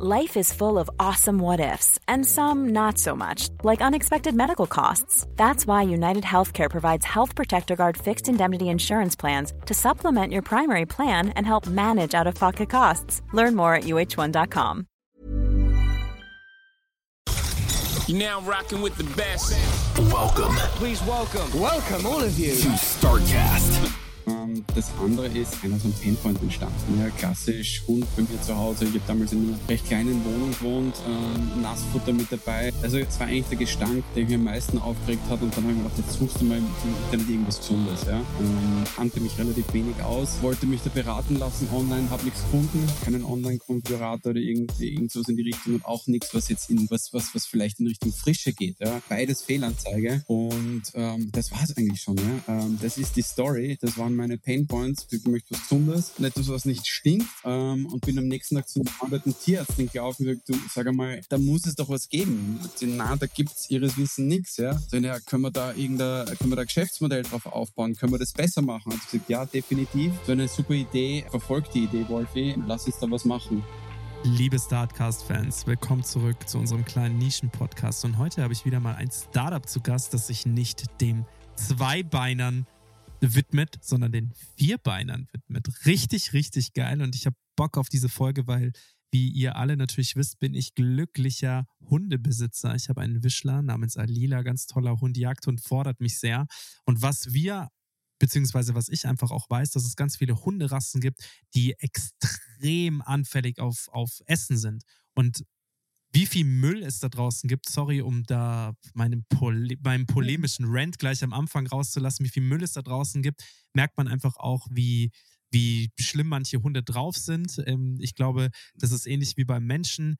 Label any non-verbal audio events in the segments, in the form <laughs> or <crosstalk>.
Life is full of awesome what ifs, and some not so much, like unexpected medical costs. That's why United Healthcare provides Health Protector Guard fixed indemnity insurance plans to supplement your primary plan and help manage out of pocket costs. Learn more at uh1.com. You're now rocking with the best. Welcome Please welcome. Welcome, all of you. to StarCast. Ähm, Das andere ist einer so ein Painpoint entstanden. Ja, klassisch Hund bei mir zu Hause. Ich habe damals in einer recht kleinen Wohnung gewohnt, ähm, Nassfutter mit dabei. Also es war eigentlich der Gestank, der mich am meisten aufgeregt hat. Und dann habe ich mir gedacht, jetzt suchst du mal Internet irgendwas Gesundes. Ja? Ähm, kannte mich relativ wenig aus, wollte mich da beraten lassen online, habe nichts gefunden, keinen Online-Konfigurator oder irgend, irgend sowas in die Richtung und auch nichts, was jetzt in was, was, was vielleicht in Richtung Frische geht. Ja? Beides Fehlanzeige. Und ähm, das war es eigentlich schon. Ja? Ähm, das ist die Story, das waren meine Painpoints. Ich möchte was Gesundes, etwas, was nicht stinkt. Ähm, und bin am nächsten Tag zum arbeitenden Tierärztin gelaufen und gesagt, du, sag einmal, da muss es doch was geben. Na, da gibt's ihres Wissen nichts. Ja? So, ja, können wir da irgendein, können wir da Geschäftsmodell drauf aufbauen? Können wir das besser machen? Und sie gesagt, ja, definitiv. So eine super Idee. Verfolgt die Idee, Wolfi. Lass uns da was machen. Liebe Startcast-Fans, willkommen zurück zu unserem kleinen Nischen-Podcast. Und heute habe ich wieder mal ein Startup zu Gast, das sich nicht dem Zweibeinern widmet, sondern den Vierbeinern widmet. Richtig, richtig geil. Und ich habe Bock auf diese Folge, weil, wie ihr alle natürlich wisst, bin ich glücklicher Hundebesitzer. Ich habe einen Wischler namens Alila, ganz toller Hund, Jagdhund, fordert mich sehr. Und was wir beziehungsweise was ich einfach auch weiß, dass es ganz viele Hunderassen gibt, die extrem anfällig auf, auf Essen sind. Und wie viel Müll es da draußen gibt, sorry, um da meinen, Pole meinen polemischen Rant gleich am Anfang rauszulassen, wie viel Müll es da draußen gibt, merkt man einfach auch, wie, wie schlimm manche Hunde drauf sind. Ähm, ich glaube, das ist ähnlich wie beim Menschen,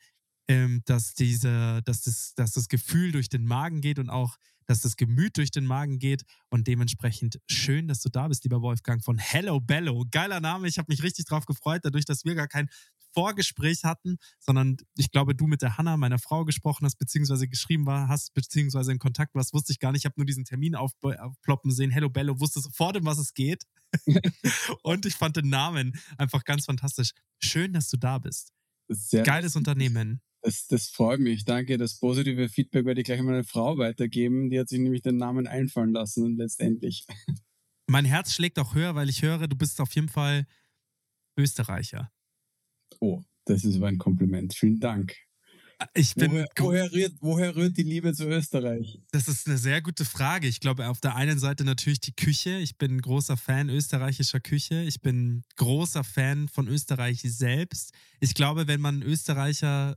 ähm, dass, diese, dass, das, dass das Gefühl durch den Magen geht und auch, dass das Gemüt durch den Magen geht. Und dementsprechend schön, dass du da bist, lieber Wolfgang von Hello Bello. Geiler Name, ich habe mich richtig drauf gefreut, dadurch, dass wir gar kein Vorgespräch hatten, sondern ich glaube, du mit der Hanna, meiner Frau, gesprochen hast, beziehungsweise geschrieben war, hast, beziehungsweise in Kontakt warst, wusste ich gar nicht. Ich habe nur diesen Termin aufploppen sehen. Hello Bello, wusste sofort, um was es geht. <laughs> und ich fand den Namen einfach ganz fantastisch. Schön, dass du da bist. Sehr Geiles Unternehmen. Das, das freut mich, danke. Das positive Feedback werde ich gleich an meine Frau weitergeben. Die hat sich nämlich den Namen einfallen lassen und letztendlich. <laughs> Mein Herz schlägt auch höher, weil ich höre, du bist auf jeden Fall Österreicher. Oh, das ist aber ein Kompliment. Vielen Dank. Ich bin. Woher, woher, rührt, woher rührt die Liebe zu Österreich? Das ist eine sehr gute Frage. Ich glaube, auf der einen Seite natürlich die Küche. Ich bin großer Fan österreichischer Küche. Ich bin großer Fan von Österreich selbst. Ich glaube, wenn man Österreicher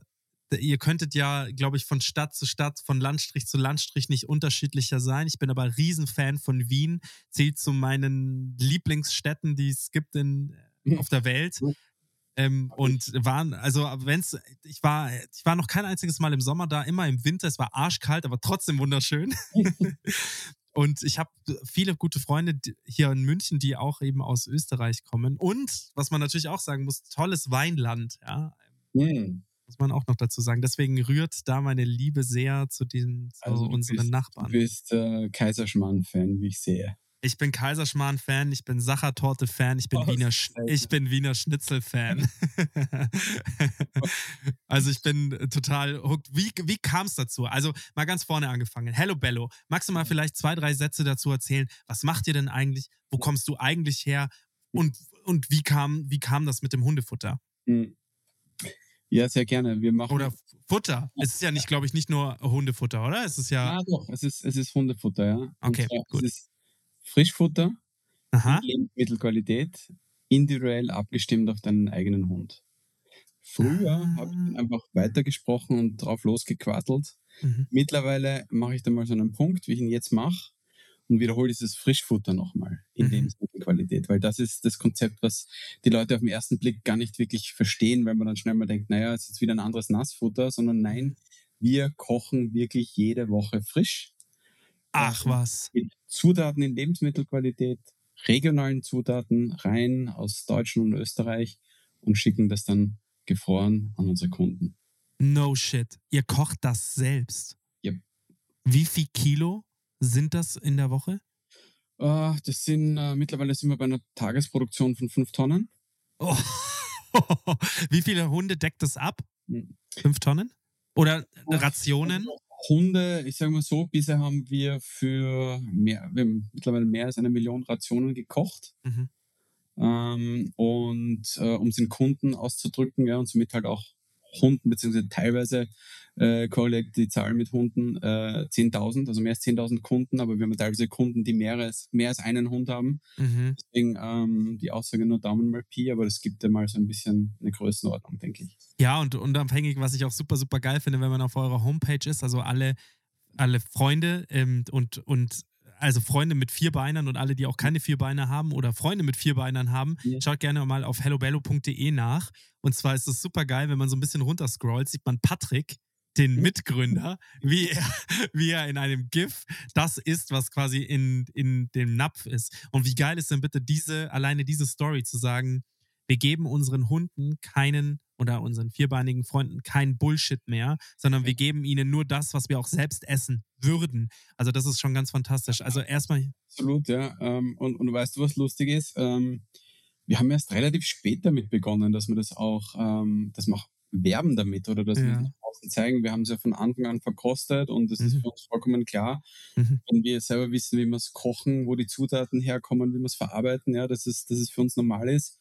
ihr könntet ja, glaube ich, von Stadt zu Stadt, von Landstrich zu Landstrich nicht unterschiedlicher sein. Ich bin aber Riesenfan von Wien, zählt zu meinen Lieblingsstädten, die es gibt in, auf der Welt. Ähm, und waren, also wenn's, ich war, ich war noch kein einziges Mal im Sommer da, immer im Winter. Es war arschkalt, aber trotzdem wunderschön. <laughs> und ich habe viele gute Freunde hier in München, die auch eben aus Österreich kommen. Und was man natürlich auch sagen muss, tolles Weinland, ja. Hm. Muss man auch noch dazu sagen. Deswegen rührt da meine Liebe sehr zu den zu Also unseren bist- Nachbarn. Du bist äh, Kaiserschmarrn-Fan, wie ich sehe. Ich bin Kaiserschmarrn-Fan, ich bin Sachertorte-Fan, ich bin Oh, Wiener, Sch ich bin Wiener Schnitzel-Fan. <laughs> <laughs> also ich bin total hooked. Wie, wie kam es dazu? Also mal ganz vorne angefangen. Hello Bello, magst du mal vielleicht zwei, drei Sätze dazu erzählen? Was macht ihr denn eigentlich? Wo kommst du eigentlich her? Und, und wie, kam, wie kam das mit dem Hundefutter? Hm. Ja, sehr gerne. Wir machen. Oder Futter? Es ist ja nicht, glaube ich, nicht nur Hundefutter, oder? Es ist ja. Ah, doch, es ist, es ist Hundefutter, ja. Okay, gut. Es ist Frischfutter, Aha. Lebensmittelqualität, individuell abgestimmt auf deinen eigenen Hund. Früher Ah. habe ich dann einfach weitergesprochen und drauf losgequasselt. Mhm. Mittlerweile mache ich da mal so einen Punkt, wie ich ihn jetzt mache, und wiederhole dieses Frischfutter nochmal in Mhm. Lebensmittelqualität, weil das ist das Konzept, was die Leute auf den ersten Blick gar nicht wirklich verstehen, weil man dann schnell mal denkt, naja, es ist jetzt wieder ein anderes Nassfutter, sondern nein, wir kochen wirklich jede Woche frisch. Ach was. Mit Zutaten in Lebensmittelqualität, regionalen Zutaten rein aus Deutschland und Österreich und schicken das dann gefroren an unsere Kunden. No shit. Ihr kocht das selbst. Yep. Wie viel Kilo sind das in der Woche? Äh, das sind, äh, mittlerweile sind wir bei einer Tagesproduktion von fünf Tonnen. Oh. <laughs> Wie viele Hunde deckt das ab? Mhm. Fünf Tonnen? Oder Rationen? Hunde, ich sage mal so, bisher haben wir für mehr, wir haben mittlerweile mehr als eine Million Rationen gekocht. Mhm. Ähm, und äh, um es den Kunden auszudrücken, ja, und somit halt auch Hunden, beziehungsweise teilweise äh, korreliert die Zahl mit Hunden äh, 10.000, also mehr als 10.000 Kunden, aber wir haben teilweise Kunden, die mehr als, mehr als einen Hund haben. Mhm. Deswegen ähm, die Aussage nur Daumen mal Pi, aber das gibt ja mal so ein bisschen eine Größenordnung, denke ich. Ja, und unabhängig, was ich auch super, super geil finde, wenn man auf eurer Homepage ist, also alle, alle Freunde ähm, und, und also Freunde mit Vierbeinern und alle, die auch keine Vierbeiner haben oder Freunde mit Vierbeinern haben, Ja. schaut gerne mal auf hellobello.de nach. Und zwar ist es super geil, wenn man so ein bisschen runterscrollt, sieht man Patrick, den Mitgründer, wie er, wie er in einem GIF das ist, was quasi in, in dem Napf ist. Und wie geil ist denn bitte diese, alleine diese Story zu sagen, wir geben unseren Hunden keinen oder unseren vierbeinigen Freunden kein Bullshit mehr, sondern wir geben ihnen nur das, was wir auch selbst essen würden. Also das ist schon ganz fantastisch. Also erstmal, Absolut, ja. Ähm, und, und weißt du, was lustig ist? Ähm, wir haben erst relativ spät damit begonnen, dass wir das auch, ähm, dass wir auch werben damit oder dass wir Ja. das nach außen zeigen. Wir haben es ja von Anfang an verkostet und es ist Mhm. für uns vollkommen klar, Mhm. wenn wir selber wissen, wie wir es kochen, wo die Zutaten herkommen, wie wir es verarbeiten, ja, dass es, dass es für uns normal ist.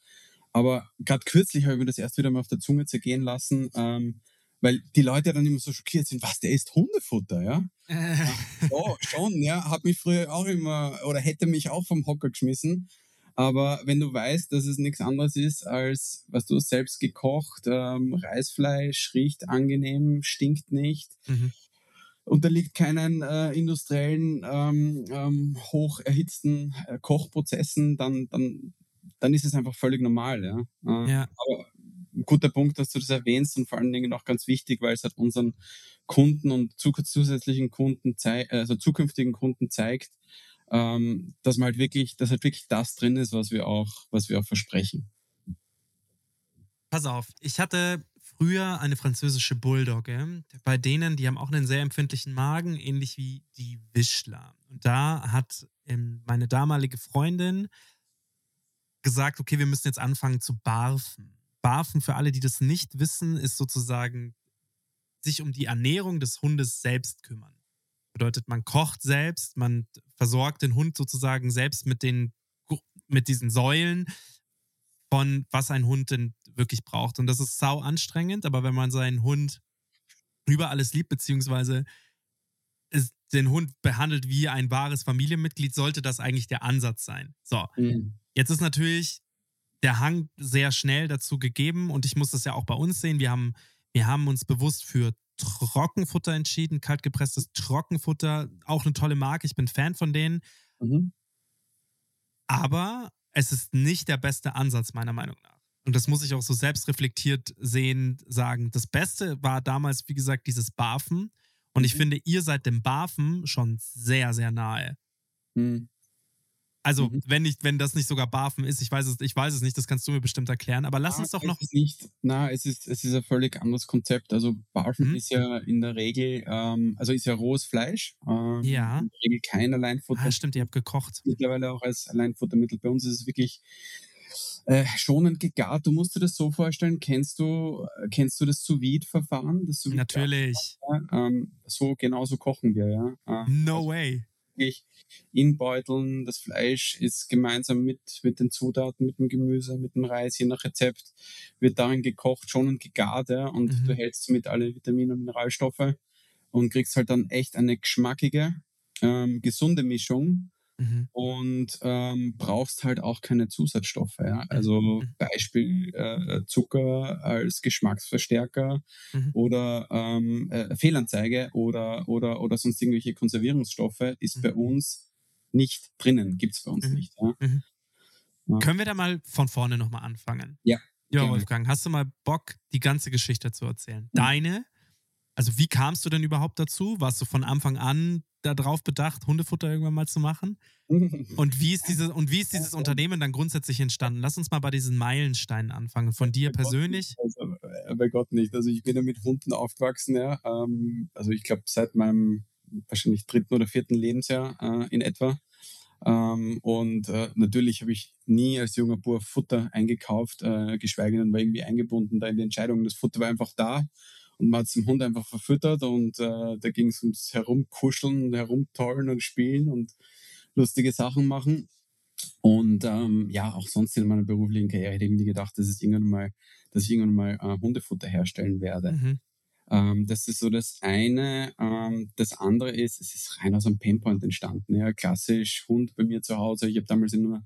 Aber gerade kürzlich habe ich mir das erst wieder mal auf der Zunge zergehen lassen, ähm, weil die Leute dann immer so schockiert sind, was, der isst Hundefutter, ja? <laughs> Ja, schon, ja. Hat mich früher auch immer oder hätte mich auch vom Hocker geschmissen. Aber wenn du weißt, dass es nichts anderes ist als, was du selbst gekocht, ähm, Reisfleisch, riecht angenehm, stinkt nicht, Mhm. unterliegt keinen äh, industriellen, ähm, ähm, hoch erhitzten äh, Kochprozessen, dann, dann, dann ist es einfach völlig normal. Ja? Äh, Ja. Aber ein guter Punkt, dass du das erwähnst und vor allen Dingen auch ganz wichtig, weil es halt unseren Kunden und zu- zusätzlichen Kunden, also zukünftigen Kunden zeigt, ähm, dass man halt wirklich, dass halt wirklich das drin ist, was wir auch, was wir auch versprechen. Pass auf, ich hatte früher eine französische Bulldogge. Bei denen, die haben auch einen sehr empfindlichen Magen, ähnlich wie die Wischler. Und da hat ähm, meine damalige Freundin gesagt, okay, wir müssen jetzt anfangen zu barfen. Barfen, für alle, die das nicht wissen, ist sozusagen sich um die Ernährung des Hundes selbst kümmern. Bedeutet, man kocht selbst, man versorgt den Hund sozusagen selbst mit den mit diesen Säulen von was ein Hund denn wirklich braucht. Und das ist sau anstrengend, aber wenn man seinen Hund über alles liebt, beziehungsweise den Hund behandelt wie ein wahres Familienmitglied, sollte das eigentlich der Ansatz sein. So, Jetzt ist natürlich der Hang sehr schnell dazu gegeben und ich muss das ja auch bei uns sehen. Wir haben, wir haben uns bewusst für Trockenfutter entschieden, kaltgepresstes Trockenfutter, auch eine tolle Marke. Ich bin Fan von denen, Mhm. aber es ist nicht der beste Ansatz meiner Meinung nach. Und das muss ich auch so selbstreflektiert sehen, sagen. Das Beste war damals, wie gesagt, dieses Barfen. Und ich Mhm. finde, ihr seid dem Barfen schon sehr, sehr nahe. Mhm. Also, Mhm. wenn nicht, wenn das nicht sogar Barfen ist, ich weiß es, ich weiß es nicht, das kannst du mir bestimmt erklären. Aber lass Ah, uns doch es noch. Ist nicht, na, es ist, es ist ein völlig anderes Konzept. Also Barfen Mhm. ist ja in der Regel, ähm, also ist ja rohes Fleisch. Ähm, Ja. In der Regel kein Alleinfutter. Ah, stimmt, ihr habt gekocht. Mittlerweile auch als Alleinfuttermittel. Bei uns ist es wirklich äh, schonend gegart. Du musst dir das so vorstellen. Kennst du, äh, kennst du das sous verfahren Das sous Natürlich. ähm, so genauso kochen wir, ja. Ähm, No way. Wirklich in Beuteln. Das Fleisch ist gemeinsam mit, mit den Zutaten, mit dem Gemüse, mit dem Reis, je nach Rezept, wird darin gekocht, schon und gegart, ja, und Mhm. du hältst mit alle Vitamine und Mineralstoffe und kriegst halt dann echt eine geschmackige, ähm, gesunde Mischung Mhm. und ähm, brauchst halt auch keine Zusatzstoffe. Ja? Also Mhm. Beispiel äh, Zucker als Geschmacksverstärker Mhm. oder ähm, äh, Fehlanzeige oder, oder, oder sonst irgendwelche Konservierungsstoffe ist Mhm. bei uns nicht drinnen, gibt's bei uns Mhm. nicht. Ja? Können wir da mal von vorne nochmal anfangen? Ja, Ja. Wolfgang, hast du mal Bock, die ganze Geschichte zu erzählen? Deine? Also, wie kamst du denn überhaupt dazu? Warst du von Anfang an darauf bedacht, Hundefutter irgendwann mal zu machen? Und wie ist, diese, und wie ist dieses Unternehmen dann grundsätzlich entstanden? Lass uns mal bei diesen Meilensteinen anfangen. Von dir persönlich? nicht. Also, äh, bei Gott nicht. Also ich bin ja mit Hunden aufgewachsen, ja. Ähm, also ich glaube seit meinem wahrscheinlich dritten oder vierten Lebensjahr äh, in etwa. Ähm, und äh, natürlich habe ich nie als junger Bub Futter eingekauft, äh, geschweige denn war irgendwie eingebunden da in die Entscheidung. Das Futter war einfach da und man hat es dem Hund einfach verfüttert und äh, da ging es ums Herumkuscheln, Herumtollen und Spielen und lustige Sachen machen. Und ähm, ja, auch sonst in meiner beruflichen Karriere hätte ich mir gedacht, dass, es irgendwann mal, dass ich irgendwann mal äh, Hundefutter herstellen werde. Mhm. Ähm, das ist so das eine. Ähm, das andere ist, es ist rein aus einem Painpoint entstanden. Ja, klassisch Hund bei mir zu Hause. Ich habe damals in einer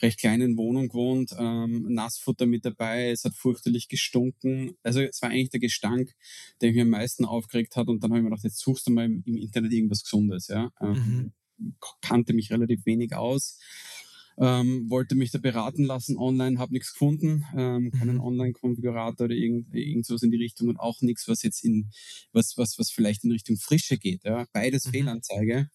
recht kleinen Wohnung gewohnt, ähm, Nassfutter mit dabei, es hat fürchterlich gestunken. Also es war eigentlich der Gestank, der mich am meisten aufgeregt hat. Und dann habe ich mir gedacht, jetzt suchst du mal im, im Internet irgendwas Gesundes. Ja? Ähm, mhm. Kannte mich relativ wenig aus ähm, wollte mich da beraten lassen online, habe nichts gefunden, ähm, keinen mhm. Online-Konfigurator oder irgend, irgendwas in die Richtung und auch nichts, was jetzt in was was was vielleicht in Richtung Frische geht. Ja, beides mhm. Fehlanzeige.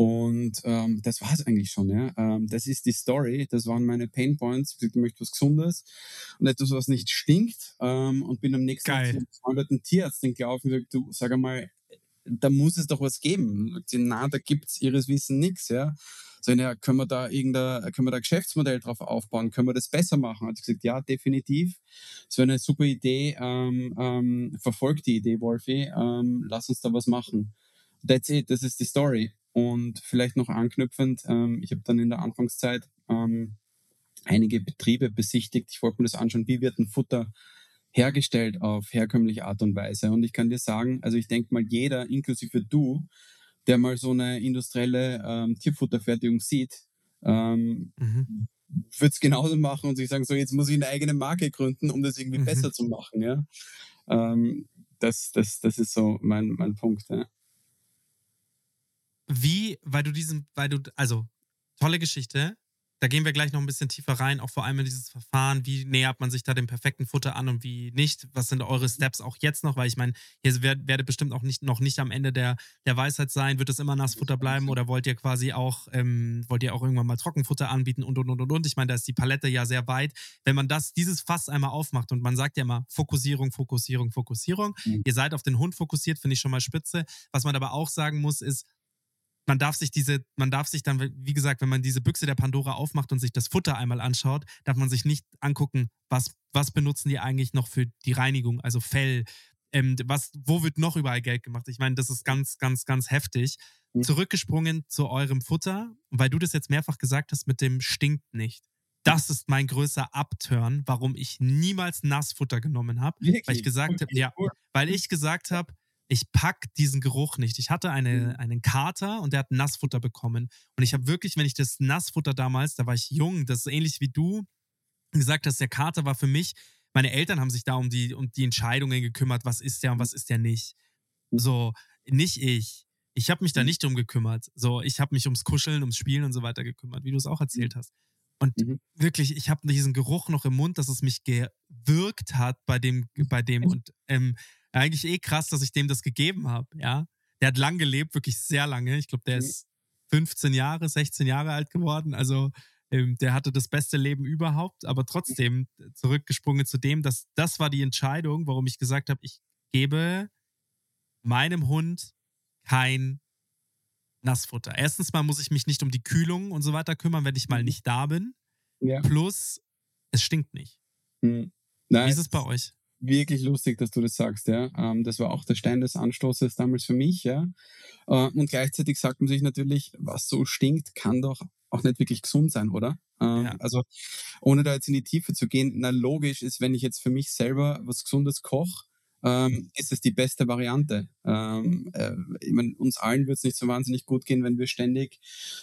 Und ähm, das war es eigentlich schon. Ja. Ähm, das ist die Story, das waren meine Pain Points. Ich möchte was Gesundes und etwas, was nicht stinkt. Ähm, und bin am nächsten Tag zum befreundeten Tierarzt gelaufen und gesagt, du sag einmal, da muss es doch was geben. Na, da gibt's ihres Wissen nichts. Ja so, ja, können wir da irgendein, können wir da ein Geschäftsmodell drauf aufbauen? Können wir das besser machen? Hat gesagt, ja, definitiv. Wäre eine super Idee. Ähm, ähm, verfolgt die Idee, Wolfi. Ähm, lass uns da was machen. That's it. Das ist die Story. Und vielleicht noch anknüpfend, ähm, ich habe dann in der Anfangszeit ähm, einige Betriebe besichtigt. Ich wollte mir das anschauen, wie wird ein Futter hergestellt auf herkömmliche Art und Weise. Und ich kann dir sagen, also ich denke mal, jeder, inklusive du, der mal so eine industrielle ähm, Tierfutterfertigung sieht, ähm, mhm. wird es genauso machen und sich sagen, so jetzt muss ich eine eigene Marke gründen, um das irgendwie mhm. besser zu machen. Ja? Ähm, das, das, das ist so mein, mein Punkt. Ja. Wie, weil du diesen, weil du, also tolle Geschichte, da gehen wir gleich noch ein bisschen tiefer rein, auch vor allem in dieses Verfahren. Wie nähert man sich da dem perfekten Futter an und wie nicht? Was sind eure Steps auch jetzt noch? Weil ich meine, ihr werdet bestimmt auch nicht, noch nicht am Ende der, der Weisheit sein. Wird es immer Nassfutter bleiben oder wollt ihr quasi auch, ähm, wollt ihr auch irgendwann mal Trockenfutter anbieten und und und und und? Ich meine, da ist die Palette ja sehr weit. Wenn man das, dieses Fass einmal aufmacht und man sagt ja immer Fokussierung, Fokussierung, Fokussierung. Mhm. Ihr seid auf den Hund fokussiert, finde ich schon mal spitze. Was man aber auch sagen muss, ist, man darf sich diese, man darf sich dann, wie gesagt, wenn man diese Büchse der Pandora aufmacht und sich das Futter einmal anschaut, darf man sich nicht angucken, was, was benutzen die eigentlich noch für die Reinigung, also Fell, ähm, was, wo wird noch überall Geld gemacht? Ich meine, das ist ganz, ganz, ganz heftig. Mhm. Zurückgesprungen zu eurem Futter, weil du das jetzt mehrfach gesagt hast, mit dem stinkt nicht. Das ist mein größter Upturn, warum ich niemals Nassfutter genommen habe. Weil ich gesagt habe, ja, weil ich gesagt habe, ich pack diesen Geruch nicht. Ich hatte eine, mhm. einen Kater und der hat Nassfutter bekommen. Und ich habe wirklich, wenn ich das Nassfutter damals, da war ich jung, das ist ähnlich wie du gesagt hast, der Kater war für mich, meine Eltern haben sich da um die, um die Entscheidungen gekümmert, was ist der und was ist der nicht. So, nicht ich. Ich habe mich da mhm. nicht drum gekümmert. So, ich habe mich ums Kuscheln, ums Spielen und so weiter gekümmert, wie du es auch erzählt hast. Und mhm. wirklich, ich habe diesen Geruch noch im Mund, dass es mich gewirkt hat bei dem, bei dem. Und ähm, eigentlich eh krass, dass ich dem das gegeben habe, ja. Der hat lang gelebt, wirklich sehr lange. Ich glaube, der mhm. ist 15 Jahre, 16 Jahre alt geworden. Also ähm, der hatte das beste Leben überhaupt, aber trotzdem zurückgesprungen zu dem, dass das war die Entscheidung, warum ich gesagt habe, ich gebe meinem Hund kein Nassfutter. Erstens mal muss ich mich nicht um die Kühlung und so weiter kümmern, wenn ich mal mhm. nicht da bin. Ja. Plus, es stinkt nicht. Mhm. Wie ist es bei euch? Wirklich lustig, dass du das sagst, ja. Ähm, das war auch der Stein des Anstoßes damals für mich, ja. Äh, und gleichzeitig sagt man sich natürlich, was so stinkt, kann doch auch nicht wirklich gesund sein, oder? Ähm, ja. Also, ohne da jetzt in die Tiefe zu gehen, na logisch ist, wenn ich jetzt für mich selber was Gesundes koche, ähm, ist es die beste Variante. Ähm, äh, ich mein, uns allen wird es nicht so wahnsinnig gut gehen, wenn wir ständig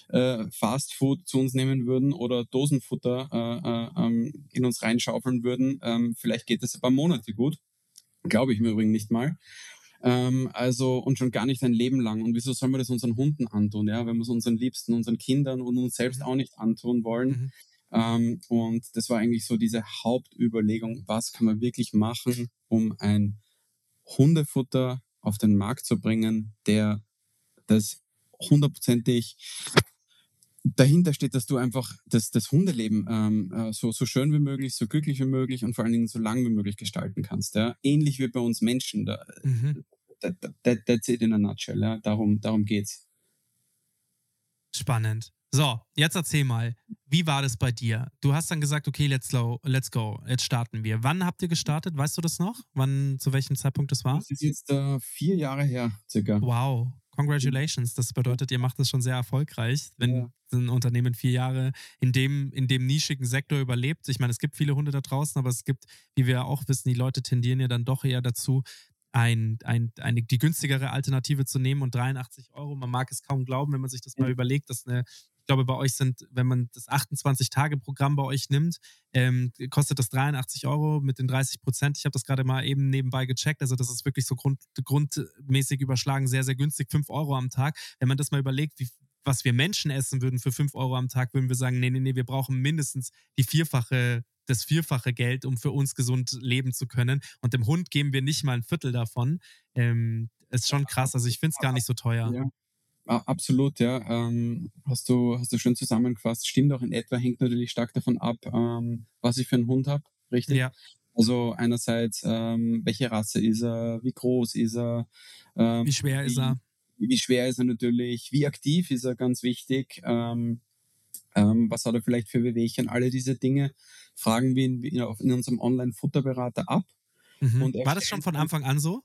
äh, Fast Food zu uns nehmen würden oder Dosenfutter äh, äh, ähm, in uns reinschaufeln würden. Ähm, vielleicht geht es ein paar Monate gut. Glaube ich mir übrigens nicht mal. Ähm, also, und schon gar nicht ein Leben lang. Und wieso sollen wir das unseren Hunden antun, ja, wenn wir es unseren Liebsten, unseren Kindern und uns selbst mhm. auch nicht antun wollen? Mhm. Ähm, und das war eigentlich so diese Hauptüberlegung, was kann man wirklich machen, um ein Hundefutter auf den Markt zu bringen, der das hundertprozentig dahinter steht, dass du einfach das, das Hundeleben ähm, äh, so, so schön wie möglich, so glücklich wie möglich und vor allen Dingen so lang wie möglich gestalten kannst. Ja? Ähnlich wie bei uns Menschen. Da, mhm. that, that, that's it in a nutshell. Ja? Darum, darum geht's. Spannend. So, jetzt erzähl mal, wie war das bei dir? Du hast dann gesagt, okay, let's go, let's go, jetzt starten wir. Wann habt ihr gestartet? Weißt du das noch? Wann, zu welchem Zeitpunkt das war? Das ist jetzt äh, vier Jahre her, circa. Wow, congratulations. Das bedeutet, ihr macht das schon sehr erfolgreich, wenn Ja. ein Unternehmen vier Jahre in dem, in dem nischigen Sektor überlebt. Ich meine, es gibt viele Hunde da draußen, aber es gibt, wie wir auch wissen, die Leute tendieren ja dann doch eher dazu, ein, ein, eine, die günstigere Alternative zu nehmen und 83 Euro. Man mag es kaum glauben, wenn man sich das mal überlegt, dass eine, glaube, bei euch sind, wenn man das 28-Tage-Programm bei euch nimmt, ähm, kostet das 83 Euro mit den 30 Prozent. Ich habe das gerade mal eben nebenbei gecheckt. Also, das ist wirklich so grund, grundmäßig überschlagen, sehr, sehr günstig, 5 Euro am Tag. Wenn man das mal überlegt, wie, was wir Menschen essen würden für 5 Euro am Tag, würden wir sagen, nee, nee, nee, wir brauchen mindestens die vierfache, das vierfache Geld, um für uns gesund leben zu können. Und dem Hund geben wir nicht mal ein Viertel davon. Ähm, ist schon krass. Also ich finde es gar nicht so teuer. Ja. Absolut, ja. Ähm, hast, du, hast du schön zusammengefasst. Stimmt auch in etwa, hängt natürlich stark davon ab, ähm, was ich für einen Hund habe, richtig? Ja. Also einerseits, ähm, welche Rasse ist er, wie groß ist er, ähm, Wie schwer ist er? Wie schwer ist er natürlich, wie aktiv ist er, ganz wichtig. Ähm, ähm, was hat er vielleicht für Wehwehchen? Alle diese Dinge fragen wir in, in, in unserem Online-Futterberater ab. Mhm. Und War das schon von dann- Anfang an so?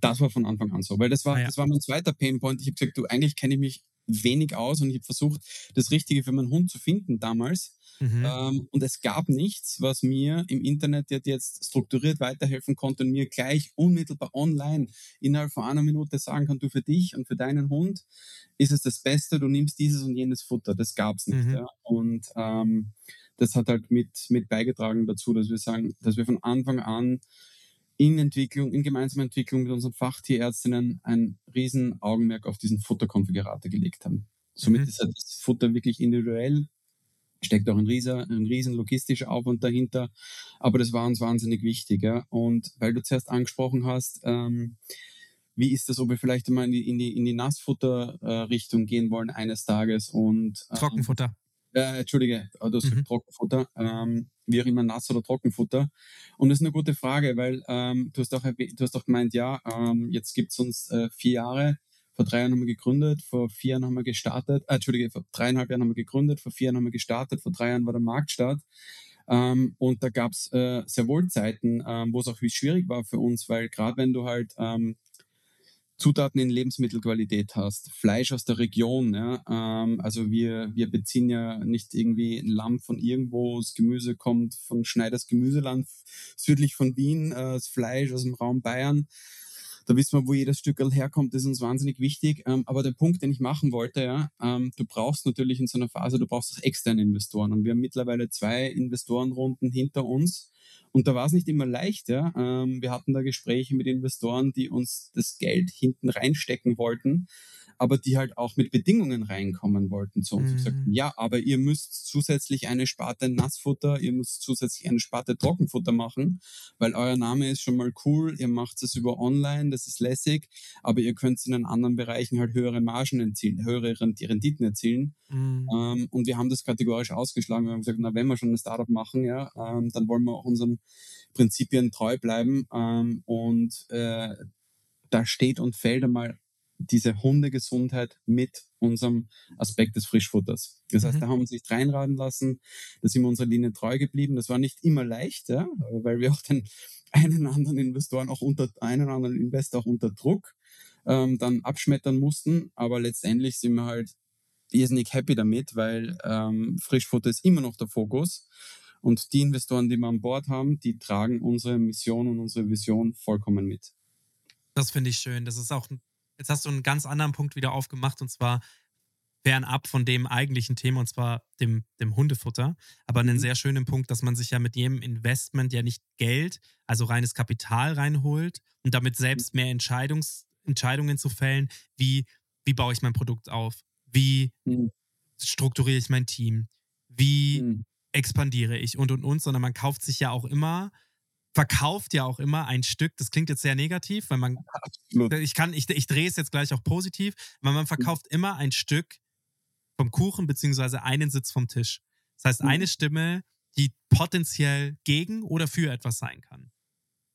Das war von Anfang an so, weil das war, Ah, ja. das war mein zweiter Painpoint. Ich habe gesagt, du, eigentlich kenne ich mich wenig aus und ich habe versucht, das Richtige für meinen Hund zu finden damals. Mhm. Ähm, und es gab nichts, was mir im Internet jetzt- strukturiert weiterhelfen konnte und mir gleich unmittelbar online innerhalb von einer Minute sagen kann, du für dich und für deinen Hund ist es das Beste, du nimmst dieses und jenes Futter. Das gab's nicht. Mhm. Ja. Und ähm, das hat halt mit, mit beigetragen dazu, dass wir sagen, dass wir von Anfang an in Entwicklung, in gemeinsamer Entwicklung mit unseren Fachtierärztinnen ein riesen Augenmerk auf diesen Futterkonfigurator gelegt haben. Somit Mhm. ist das Futter wirklich individuell, steckt auch ein riesen, ein riesen logistischer Aufwand dahinter, aber das war uns wahnsinnig wichtig. Ja? Und weil du zuerst angesprochen hast, ähm, wie ist das, ob wir vielleicht einmal in die, in die, in die Nassfutter-Richtung gehen wollen eines Tages und ähm, Trockenfutter. Äh, Entschuldige, du hast Mhm. Trockenfutter, ähm, wie auch immer Nass- oder Trockenfutter. Und das ist eine gute Frage, weil ähm, du, hast auch, du hast auch gemeint, ja, ähm, jetzt gibt's uns äh, vier Jahre, vor drei Jahren haben wir gegründet, vor vier Jahren haben wir gestartet, äh, Entschuldige, vor dreieinhalb Jahren haben wir gegründet, vor vier Jahren haben wir gestartet, vor drei Jahren war der Marktstart. Ähm, und da gab's äh, sehr wohl Zeiten, ähm, wo es auch schwierig war für uns, weil gerade wenn du halt ähm, Zutaten in Lebensmittelqualität hast, Fleisch aus der Region. Ja? Ähm, also wir, wir beziehen ja nicht irgendwie ein Lamm von irgendwo, das Gemüse kommt von Schneiders Gemüseland südlich von Wien, äh, das Fleisch aus dem Raum Bayern. Da wissen wir, wo jedes Stück herkommt, das ist uns wahnsinnig wichtig. Ähm, aber der Punkt, den ich machen wollte, ja, ähm, du brauchst natürlich in so einer Phase, du brauchst auch externe Investoren. Und wir haben mittlerweile zwei Investorenrunden hinter uns. Und da war es nicht immer leicht, ja. Ähm, wir hatten da Gespräche mit Investoren, die uns das Geld hinten reinstecken wollten, aber die halt auch mit Bedingungen reinkommen wollten zu uns. Mhm. Sagten, ja, aber ihr müsst zusätzlich eine Sparte Nassfutter, ihr müsst zusätzlich eine Sparte Trockenfutter machen, weil euer Name ist schon mal cool, ihr macht es über online, das ist lässig, aber ihr könnt in den anderen Bereichen halt höhere Margen erzielen, höhere Renditen erzielen. Mhm. Ähm, und wir haben das kategorisch ausgeschlagen. Wir haben gesagt, na, wenn wir schon ein Startup machen, ja, ähm, dann wollen wir auch unseren Prinzipien treu bleiben. Ähm, und äh, da steht und fällt einmal diese Hundegesundheit mit unserem Aspekt des Frischfutters. Das heißt, Mhm. da haben wir uns nicht reinraden lassen, da sind wir unserer Linie treu geblieben. Das war nicht immer leicht, ja, weil wir auch den einen anderen Investoren auch unter einen anderen Investor auch unter Druck ähm, dann abschmettern mussten. Aber letztendlich sind wir halt irrsinnig happy damit, weil ähm, Frischfutter ist immer noch der Fokus. Und die Investoren, die wir an Bord haben, die tragen unsere Mission und unsere Vision vollkommen mit. Das finde ich schön. Das ist auch, jetzt hast du einen ganz anderen Punkt wieder aufgemacht und zwar fernab von dem eigentlichen Thema und zwar dem, dem Hundefutter. Aber einen Mhm. sehr schönen Punkt, dass man sich ja mit jedem Investment ja nicht Geld, also reines Kapital reinholt und damit selbst mehr Entscheidungs, Entscheidungen zu fällen, wie, wie baue ich mein Produkt auf? Wie Mhm. strukturiere ich mein Team? Wie Mhm. Expandiere ich und und und, sondern man kauft sich ja auch immer, verkauft ja auch immer ein Stück. Das klingt jetzt sehr negativ, weil man, Absolut. ich kann, ich, ich drehe es jetzt gleich auch positiv, weil man verkauft immer ein Stück vom Kuchen beziehungsweise einen Sitz vom Tisch. Das heißt, Mhm. eine Stimme, die potenziell gegen oder für etwas sein kann.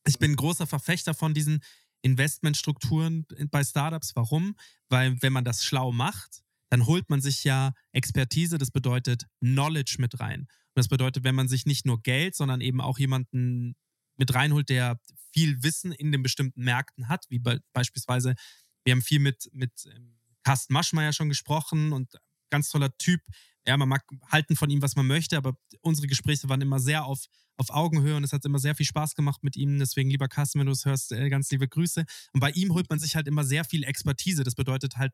Ich bin ein großer Verfechter von diesen Investmentstrukturen bei Startups. Warum? Weil wenn man das schlau macht, dann holt man sich ja Expertise, das bedeutet Knowledge mit rein. Das bedeutet, wenn man sich nicht nur Geld, sondern eben auch jemanden mit reinholt, der viel Wissen in den bestimmten Märkten hat, wie be beispielsweise, wir haben viel mit, mit ähm, Carsten Maschmeyer schon gesprochen und ganz toller Typ. Ja, man mag halten von ihm, was man möchte, aber unsere Gespräche waren immer sehr auf, auf Augenhöhe und es hat immer sehr viel Spaß gemacht mit ihm. Deswegen, lieber Carsten, wenn du es hörst, äh, ganz liebe Grüße. Und bei ihm holt man sich halt immer sehr viel Expertise. Das bedeutet halt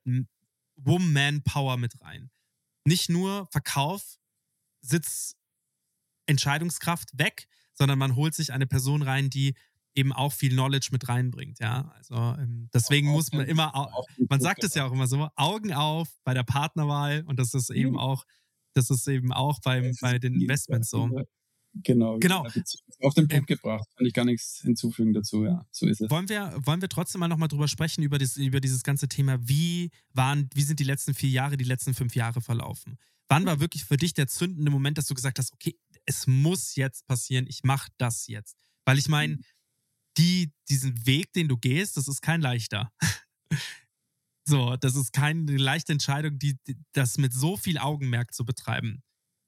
Woman-Power mit rein. Nicht nur Verkauf, Sitz, Entscheidungskraft weg, sondern man holt sich eine Person rein, die eben auch viel Knowledge mit reinbringt, ja. Also ähm, deswegen auch muss man immer, auch, man sagt es ja auch immer so, Augen auf bei der Partnerwahl und das ist eben auch, das ist eben auch beim, bei den Investments so. Genau, genau. Auf den Punkt ähm, gebracht. Kann ich gar nichts hinzufügen dazu, ja. So ist es. Wollen wir, wollen wir trotzdem mal nochmal drüber sprechen, über, das, über dieses ganze Thema, wie waren, wie sind die letzten vier Jahre, die letzten fünf Jahre verlaufen? Wann war wirklich für dich der zündende Moment, dass du gesagt hast, okay, es muss jetzt passieren, ich mache das jetzt? Weil ich meine, mhm die, diesen Weg, den du gehst, das ist kein leichter. <laughs> so, das ist keine leichte Entscheidung, die, das mit so viel Augenmerk zu betreiben.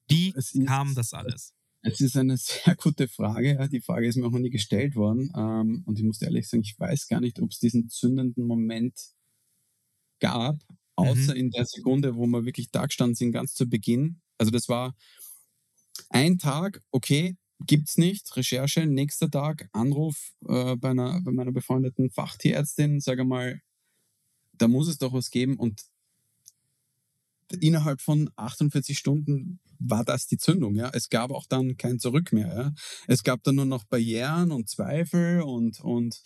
Wie ist, kam das alles? Es ist eine sehr gute Frage. Die Frage ist mir auch noch nie gestellt worden. Ähm, und ich muss ehrlich sagen, ich weiß gar nicht, ob es diesen zündenden Moment gab, außer mhm. in der Sekunde, wo wir wirklich da gestanden sind, ganz zu Beginn. Also das war ein Tag, okay, Gibt's nicht. Recherche, nächster Tag, Anruf äh, bei, einer, bei meiner befreundeten Fachtierärztin, sage mal, da muss es doch was geben. Und innerhalb von 48 Stunden war das die Zündung. Ja? Es gab auch dann kein Zurück mehr. Ja? Es gab dann nur noch Barrieren und Zweifel und, und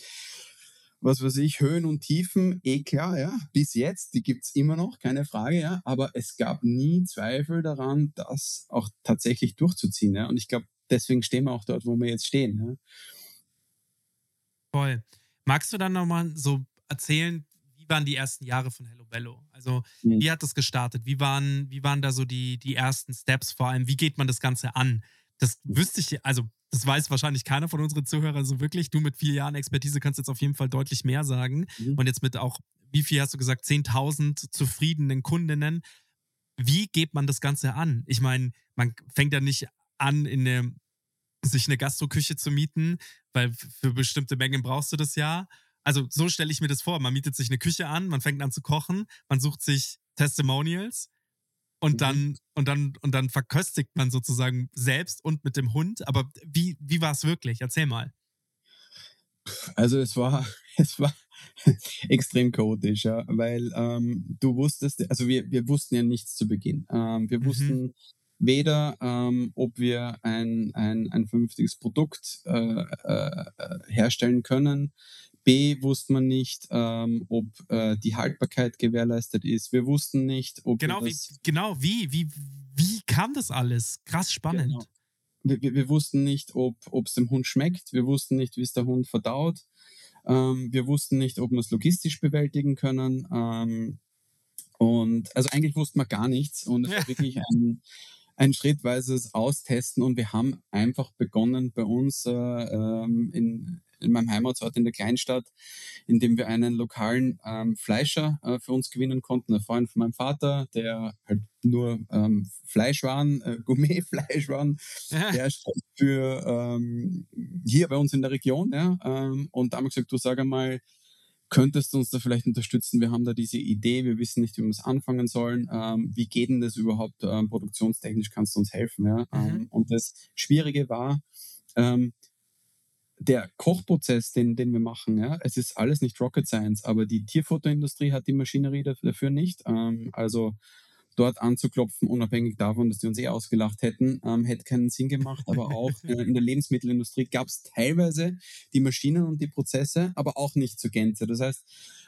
was weiß ich, Höhen und Tiefen, eh klar, ja. Bis jetzt, die gibt's immer noch, keine Frage, ja. Aber es gab nie Zweifel daran, das auch tatsächlich durchzuziehen. Ja? Und ich glaube, deswegen stehen wir auch dort, wo wir jetzt stehen. Ne? Voll. Magst du dann nochmal so erzählen, wie waren die ersten Jahre von Hello Bello? Also, mhm. wie hat das gestartet? Wie waren, wie waren da so die, die ersten Steps vor allem? Wie geht man das Ganze an? Das wüsste ich, also, das weiß wahrscheinlich keiner von unseren Zuhörern so wirklich. Du mit vier Jahren Expertise kannst jetzt auf jeden Fall deutlich mehr sagen. Mhm. Und jetzt mit auch, wie viel hast du gesagt? 10.000 zufriedenen Kundinnen. Wie geht man das Ganze an? Ich meine, man fängt ja nicht an, in eine, sich eine Gastroküche zu mieten, weil für bestimmte Mengen brauchst du das ja. Also so stelle ich mir das vor. Man mietet sich eine Küche an, man fängt an zu kochen, man sucht sich Testimonials und mhm. dann und dann und dann verköstigt man sozusagen selbst und mit dem Hund. Aber wie wie war es wirklich? Erzähl mal. Also es war <laughs> es war <laughs> extrem chaotisch, ja, weil ähm, du wusstest, also wir, wir wussten ja nichts zu Beginn. Ähm, wir mhm. wussten weder, ähm, ob wir ein, ein, ein vernünftiges Produkt äh, äh, herstellen können. B wusste man nicht, ähm, ob äh, die Haltbarkeit gewährleistet ist. Wir wussten nicht, ob genau wie genau wie wie wie kam das alles? Krass spannend. Genau. Wir, wir, wir, wussten nicht, ob es dem Hund schmeckt. Wir wussten nicht, wie es der Hund verdaut. Ähm, wir wussten nicht, ob wir es logistisch bewältigen können. Ähm, und also eigentlich wussten wir gar nichts. Und es war wirklich ein ein schrittweises Austesten und wir haben einfach begonnen bei uns äh, ähm, in, in meinem Heimatort in der Kleinstadt, indem wir einen lokalen ähm, Fleischer äh, für uns gewinnen konnten, ein Freund von meinem Vater, der halt nur ähm, Fleischwaren, äh, <laughs> Gourmetfleischwaren herstellt für ähm, hier bei uns in der Region. Ja, ähm, und da haben wir gesagt, du sag einmal, Könntest du uns da vielleicht unterstützen? Wir haben da diese Idee, wir wissen nicht, wie wir es anfangen sollen. Ähm, wie geht denn das überhaupt ähm, produktionstechnisch? Kannst du uns helfen? Ja? Mhm. Ähm, und das Schwierige war, ähm, der Kochprozess, den, den wir machen, ja, es ist alles nicht Rocket Science, aber die Tierfutterindustrie hat die Maschinerie dafür nicht. Ähm, also dort anzuklopfen, unabhängig davon, dass die uns eh ausgelacht hätten, ähm, hätte keinen Sinn gemacht. Aber auch <laughs> äh, in der Lebensmittelindustrie gab es teilweise die Maschinen und die Prozesse, aber auch nicht zur Gänze. Das heißt,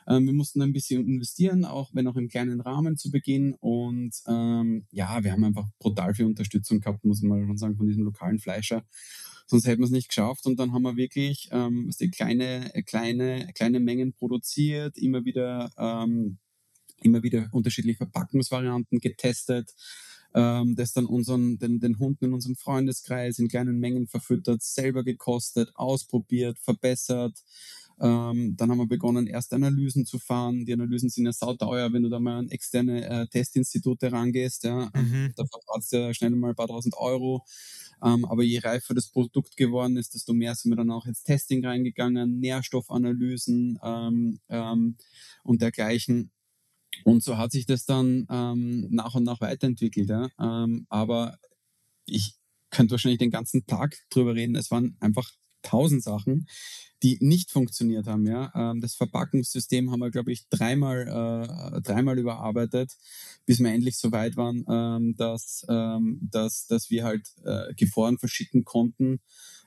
ähm, wir mussten ein bisschen investieren, auch wenn auch im kleinen Rahmen zu Beginn. Und ähm, ja, wir haben einfach brutal viel Unterstützung gehabt, muss man mal schon sagen, von diesem lokalen Fleischer sonst hätten wir es nicht geschafft. Und dann haben wir wirklich ähm, kleine, kleine, kleine Mengen produziert, immer wieder ähm, immer wieder unterschiedliche Verpackungsvarianten getestet, ähm, das dann unseren, den, den Hunden in unserem Freundeskreis in kleinen Mengen verfüttert, selber gekostet, ausprobiert, verbessert. Ähm, dann haben wir begonnen, erste Analysen zu fahren. Die Analysen sind ja sauteuer, wenn du da mal an externe äh, Testinstitute rangehst. Ja. Mhm. Da verbrauchst du ja schnell mal ein paar tausend Euro. Ähm, aber je reifer das Produkt geworden ist, desto mehr sind wir dann auch ins Testing reingegangen, Nährstoffanalysen ähm, ähm, und dergleichen. Und so hat sich das dann ähm, nach und nach weiterentwickelt. Ja. Ähm, aber ich könnte wahrscheinlich den ganzen Tag drüber reden. Es waren einfach tausend Sachen, die nicht funktioniert haben. Ja, ähm, das Verpackungssystem haben wir, glaube ich, dreimal, äh, dreimal überarbeitet, bis wir endlich so weit waren, ähm, dass, ähm, dass, dass wir halt äh, Gefroren verschicken konnten,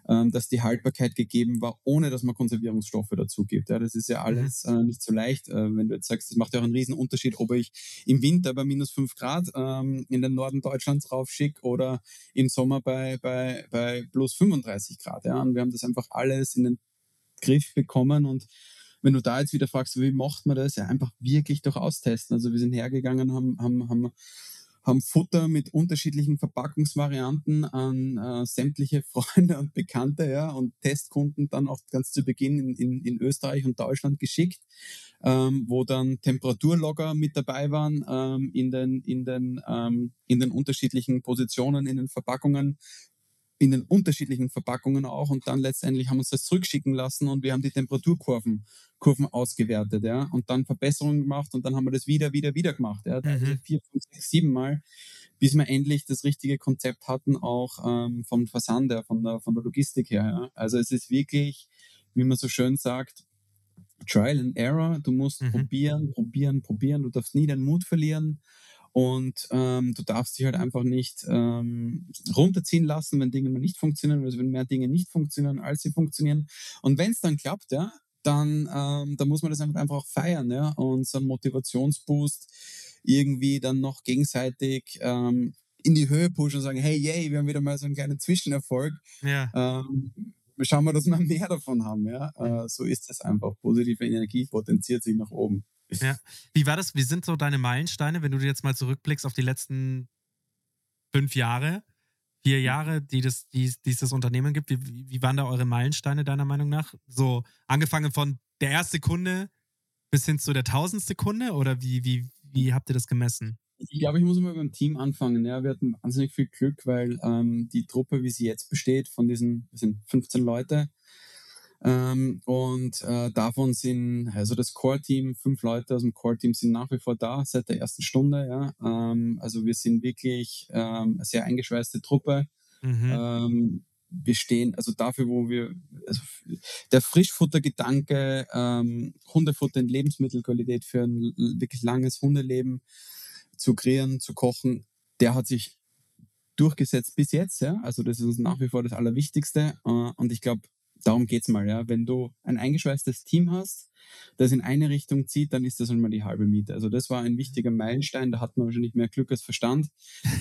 ähm, dass die Haltbarkeit gegeben war, ohne dass man Konservierungsstoffe dazu gibt. Ja, das ist ja alles äh, nicht so leicht. Äh, wenn du jetzt sagst, das macht ja auch einen riesen Unterschied, ob ich im Winter bei minus fünf Grad ähm, in den Norden Deutschlands raufschicke oder im Sommer bei, bei, bei plus 35 Grad. Ja, und wir haben das einfach alles in den Griff bekommen und wenn du da jetzt wieder fragst, wie macht man das? Ja, einfach wirklich durch austesten. Also wir sind hergegangen, haben, haben, haben, haben Futter mit unterschiedlichen Verpackungsvarianten an äh, sämtliche <laughs> Freunde und Bekannte ja, und Testkunden dann auch ganz zu Beginn in, in, in Österreich und Deutschland geschickt, ähm, wo dann Temperaturlogger mit dabei waren ähm, in, den, in, den, ähm, in den unterschiedlichen Positionen in den Verpackungen, in den unterschiedlichen Verpackungen auch. Und dann letztendlich haben wir uns das zurückschicken lassen und wir haben die Temperaturkurven Kurven ausgewertet, ja, und dann Verbesserungen gemacht und dann haben wir das wieder, wieder, wieder gemacht, ja, Mhm. vier, fünf, sechs, sieben Mal, bis wir endlich das richtige Konzept hatten, auch ähm, vom Versand her, von der, von der Logistik her, ja. Also es ist wirklich, wie man so schön sagt, Trial and Error. Du musst Mhm. probieren, probieren, probieren. Du darfst nie den Mut verlieren. Und ähm, du darfst dich halt einfach nicht ähm, runterziehen lassen, wenn Dinge mal nicht funktionieren, also wenn mehr Dinge nicht funktionieren, als sie funktionieren. Und wenn es dann klappt, ja, dann, ähm, dann muss man das einfach einfach auch feiern, ja, und so einen Motivationsboost irgendwie dann noch gegenseitig ähm, in die Höhe pushen und sagen, hey, yay, wir haben wieder mal so einen kleinen Zwischenerfolg. Ja. Ähm, schauen wir, dass wir <laughs> mehr davon haben, ja. Äh, so ist es einfach. Positive Energie potenziert sich nach oben. Ja. Wie war das? Wie sind so deine Meilensteine, wenn du jetzt mal zurückblickst auf die letzten fünf Jahre, vier Jahre, die, das, die, die es das Unternehmen gibt? Wie, wie waren da eure Meilensteine deiner Meinung nach? So angefangen von der erste Kunde bis hin zu der tausendste Kunde oder wie, wie, wie habt ihr das gemessen? Ich glaube, ich muss mal beim Team anfangen. Ja, wir hatten wahnsinnig viel Glück, weil ähm, die Truppe, wie sie jetzt besteht, von diesen, wir sind 15 Leute, ähm, und äh, davon sind, also das Core-Team, fünf Leute aus dem Core-Team sind nach wie vor da, seit der ersten Stunde. Ja. Ähm, also wir sind wirklich ähm, eine sehr eingeschweißte Truppe. Mhm. Ähm, wir stehen, also dafür, wo wir, also der Frischfuttergedanke, ähm, Hundefutter in Lebensmittelqualität für ein wirklich langes Hundeleben zu kreieren, zu kochen, der hat sich durchgesetzt bis jetzt, ja. Also das ist uns nach wie vor das Allerwichtigste. Äh, und ich glaube, darum geht's mal, ja. Wenn du ein eingeschweißtes Team hast, das in eine Richtung zieht, dann ist das schon mal die halbe Miete. Also das war ein wichtiger Meilenstein, da hat man wahrscheinlich mehr Glück als Verstand,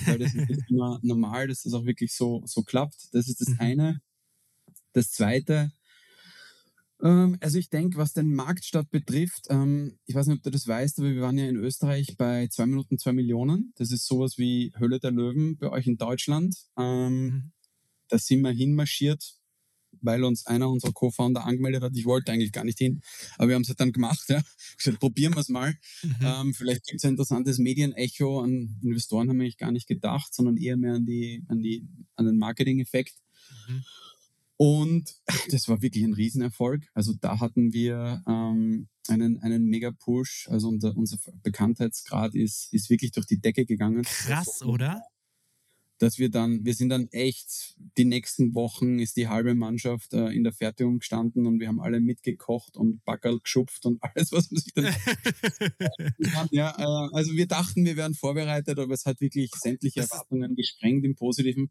weil das ist nicht immer <laughs> normal, dass das auch wirklich so, so klappt. Das ist das Mhm. eine. Das zweite, ähm, also ich denke, was den Marktstart betrifft, ähm, ich weiß nicht, ob du das weißt, aber wir waren ja in Österreich bei zwei Minuten zwei Millionen. Das ist sowas wie Hölle der Löwen bei euch in Deutschland. Ähm, Mhm. da sind wir hinmarschiert, weil uns einer unserer Co-Founder angemeldet hat. Ich wollte eigentlich gar nicht hin, aber wir haben es halt dann gemacht. Ja. Gesagt, probieren wir es mal. Mhm. Ähm, vielleicht gibt es ein interessantes Medienecho. An Investoren haben wir eigentlich gar nicht gedacht, sondern eher mehr an, die, an, die, an den Marketing-Effekt. Mhm. Und <laughs> das war wirklich ein Riesenerfolg. Also da hatten wir ähm, einen, einen Mega-Push. Also unser, unser Bekanntheitsgrad ist, ist wirklich durch die Decke gegangen. Krass, oder? Dass wir dann, wir sind dann echt, die nächsten Wochen ist die halbe Mannschaft äh, in der Fertigung gestanden und wir haben alle mitgekocht und Backerl geschupft und <laughs> alles, was man sich dann <laughs> ja, äh, also wir dachten, wir wären vorbereitet, aber es hat wirklich sämtliche Das Erwartungen gesprengt im Positiven.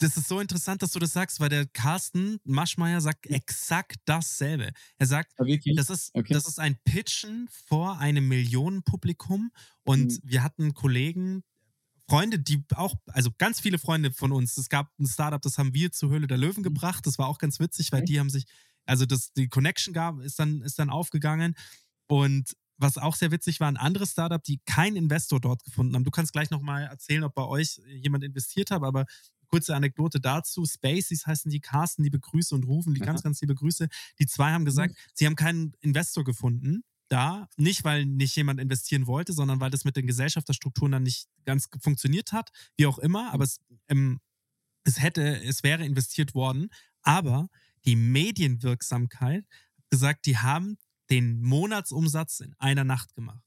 Das ist so interessant, dass du das sagst, weil der Carsten Maschmeyer sagt exakt dasselbe. Er sagt, wirklich. das ist, Okay. das ist ein Pitchen vor einem Millionenpublikum und Mhm. wir hatten Kollegen, Freunde, die auch, also ganz viele Freunde von uns. Es gab ein Startup, das haben wir zur Höhle der Löwen gebracht. Das war auch ganz witzig, weil Mhm. Die haben sich, also das, die Connection gab, ist dann, ist dann aufgegangen. Und was auch sehr witzig war, ein anderes Startup, die keinen Investor dort gefunden haben. Du kannst gleich nochmal erzählen, ob bei euch jemand investiert hat, aber kurze Anekdote dazu. Spaceys heißen die, Carsten, liebe Grüße und rufen die Ja. ganz, ganz liebe Grüße. Die zwei haben gesagt, sie haben keinen Investor gefunden. Da, nicht weil nicht jemand investieren wollte, sondern weil das mit den Gesellschafterstrukturen dann nicht ganz funktioniert hat, wie auch immer, aber es, ähm, es hätte, es wäre investiert worden, aber die Medienwirksamkeit hat gesagt, die haben den Monatsumsatz in einer Nacht gemacht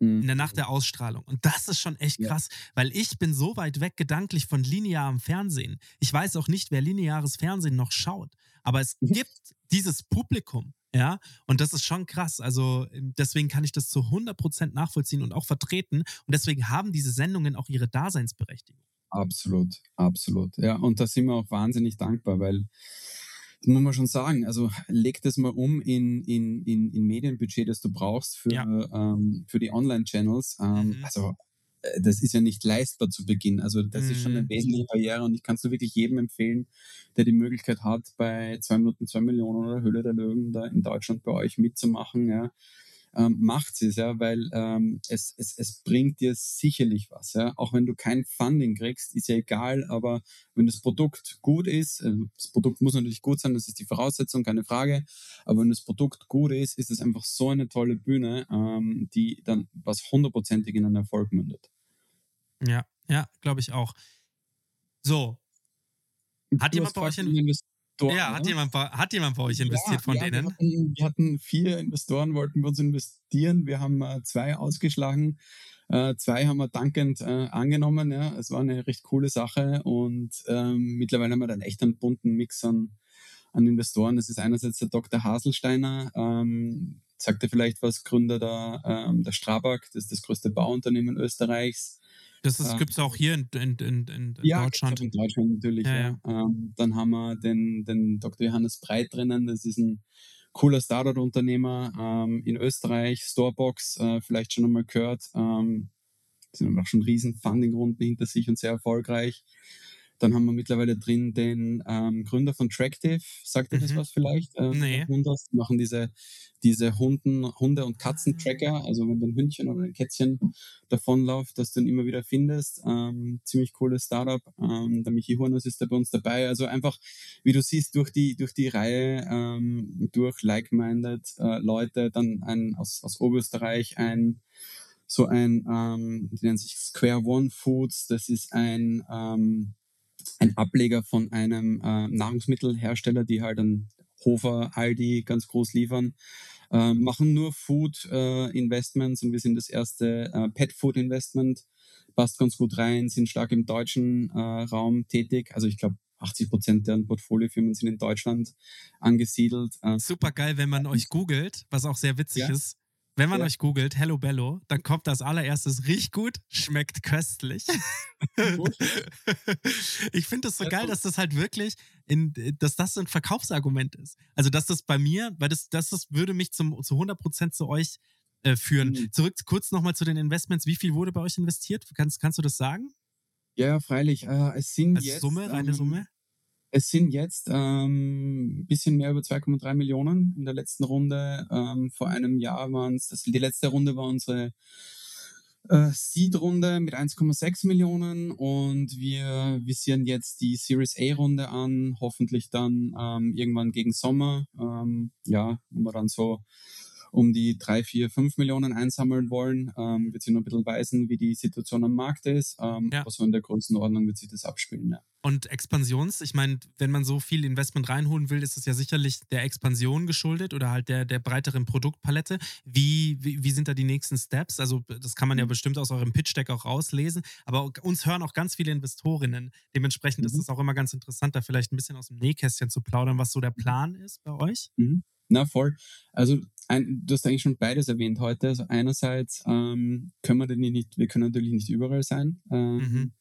Mhm. in der Nacht der Ausstrahlung. Und das ist schon echt Ja. krass, weil ich bin so weit weg gedanklich von linearem Fernsehen. Ich weiß auch nicht, wer lineares Fernsehen noch schaut. Aber es Mhm. gibt dieses Publikum, ja, und das ist schon krass. Also ähm, deswegen kann ich das zu 100% nachvollziehen und auch vertreten. Und deswegen haben diese Sendungen auch ihre Daseinsberechtigung. Absolut, absolut. Ja, und da sind wir auch wahnsinnig dankbar, weil das muss man schon sagen, also leg das mal um in, in, in, in Medienbudget, das du brauchst für, Ja. ähm, für die Online-Channels. Ähm, Mhm. Also das ist ja nicht leistbar zu Beginn. Also das ist schon eine Mhm. wesentliche Barriere und ich kann es nur wirklich jedem empfehlen, der die Möglichkeit hat, bei 2 Minuten 2 Millionen oder Höhle der Löwen da in Deutschland bei euch mitzumachen. Ja. Ähm, macht es, ja, weil ähm, es, es, es bringt dir sicherlich was. Ja. Auch wenn du kein Funding kriegst, ist ja egal, aber wenn das Produkt gut ist, äh, das Produkt muss natürlich gut sein, das ist die Voraussetzung, keine Frage, aber wenn das Produkt gut ist, ist es einfach so eine tolle Bühne, ähm, die dann was hundertprozentig in einen Erfolg mündet. Ja, ja, glaube ich auch. So, Hat Du jemand bei euch Investoren, ja, hat oder? jemand, bei- hat jemand bei euch investiert von ja, denen? Wir hatten, wir hatten vier Investoren, wollten bei uns investieren. Wir haben äh, zwei ausgeschlagen. Äh, zwei haben wir dankend äh, angenommen. Ja. Es war eine recht coole Sache und ähm, mittlerweile haben wir dann echt einen bunten Mix an, an Investoren. Das ist einerseits der Dr. Haselsteiner, ähm, sagt er vielleicht was, Gründer der, ähm, der Strabag, das ist das größte Bauunternehmen Österreichs. Das Ja. gibt es auch hier in, in, in, in Ja, Deutschland. in Deutschland natürlich. Ja, Ja, Ähm, dann haben wir den, den Dr. Johannes Breit drinnen. Das ist ein cooler Startup-Unternehmer ähm, in Österreich. Storebox, äh, vielleicht schon einmal gehört. Ähm, sind auch schon riesen Funding-Runden hinter sich und sehr erfolgreich. Dann haben wir mittlerweile drin den ähm, Gründer von Tractive. Sagt ihr das Mhm. was vielleicht? Äh, Nee. Hundas die machen diese, diese Hunden, Hunde- und Katzentracker. Also wenn du ein Hündchen oder ein Kätzchen davonläuft, das du dann immer wieder findest. Ähm, ziemlich cooles Startup. Ähm, der Michi Hurnos ist da bei uns dabei. Also einfach, wie du siehst, durch die, durch die Reihe, ähm, durch like-minded äh, Leute, dann ein aus, aus Oberösterreich ein so ein, ähm, die nennen sich Square One Foods. Das ist ein, ähm, ein Ableger von einem äh, Nahrungsmittelhersteller, die halt an Hofer, Aldi ganz groß liefern. Ähm, machen nur Food äh, Investments und wir sind das erste äh, Pet Food Investment. Passt ganz gut rein, sind stark im deutschen äh, Raum tätig. Also ich glaube, 80 Prozent deren Portfoliofirmen sind in Deutschland angesiedelt. Äh, Super geil, wenn man euch googelt, was auch sehr witzig Ja. ist. Wenn man Ja. euch googelt, Hello Bello, dann kommt das allererstes, riecht gut, schmeckt köstlich. <laughs> ich finde das so geil, dass das halt wirklich, in, dass das ein Verkaufsargument ist. Also, dass das bei mir, weil das, das, das würde mich zum, zu 100% zu euch äh, führen. Mhm. Zurück kurz nochmal zu den Investments. Wie viel wurde bei euch investiert? Kannst, kannst du das sagen? ja, ja, freilich. Äh, es sind Als jetzt, Summe, reine ähm, Summe? Es sind jetzt ähm, ein bisschen mehr über 2,3 Millionen in der letzten Runde. Ähm, vor einem Jahr waren es, die letzte Runde war unsere äh, Seed-Runde mit 1,6 Millionen und wir visieren jetzt die Series A-Runde an, hoffentlich dann ähm, irgendwann gegen Sommer. Ähm, ja, wo wir dann so um die 3, 4, 5 Millionen einsammeln wollen. Ähm, wird sich noch ein bisschen weisen, wie die Situation am Markt ist. Ähm, Ja. Aber so in der Größenordnung wird sich das abspielen. Ja. Und Expansions, ich meine, wenn man so viel Investment reinholen will, ist es ja sicherlich der Expansion geschuldet oder halt der, der breiteren Produktpalette. Wie, wie, wie sind da die nächsten Steps? Also, das kann man ja Mhm. bestimmt aus eurem Pitch-Deck auch rauslesen. Aber uns hören auch ganz viele Investorinnen. Dementsprechend ist Mhm. es auch immer ganz interessant, da vielleicht ein bisschen aus dem Nähkästchen zu plaudern, was so der Plan ist bei euch. Na voll. Also ein, du hast eigentlich schon beides erwähnt heute. Also einerseits ähm, können wir denn nicht, wir können natürlich nicht überall sein. Ähm, Mhm.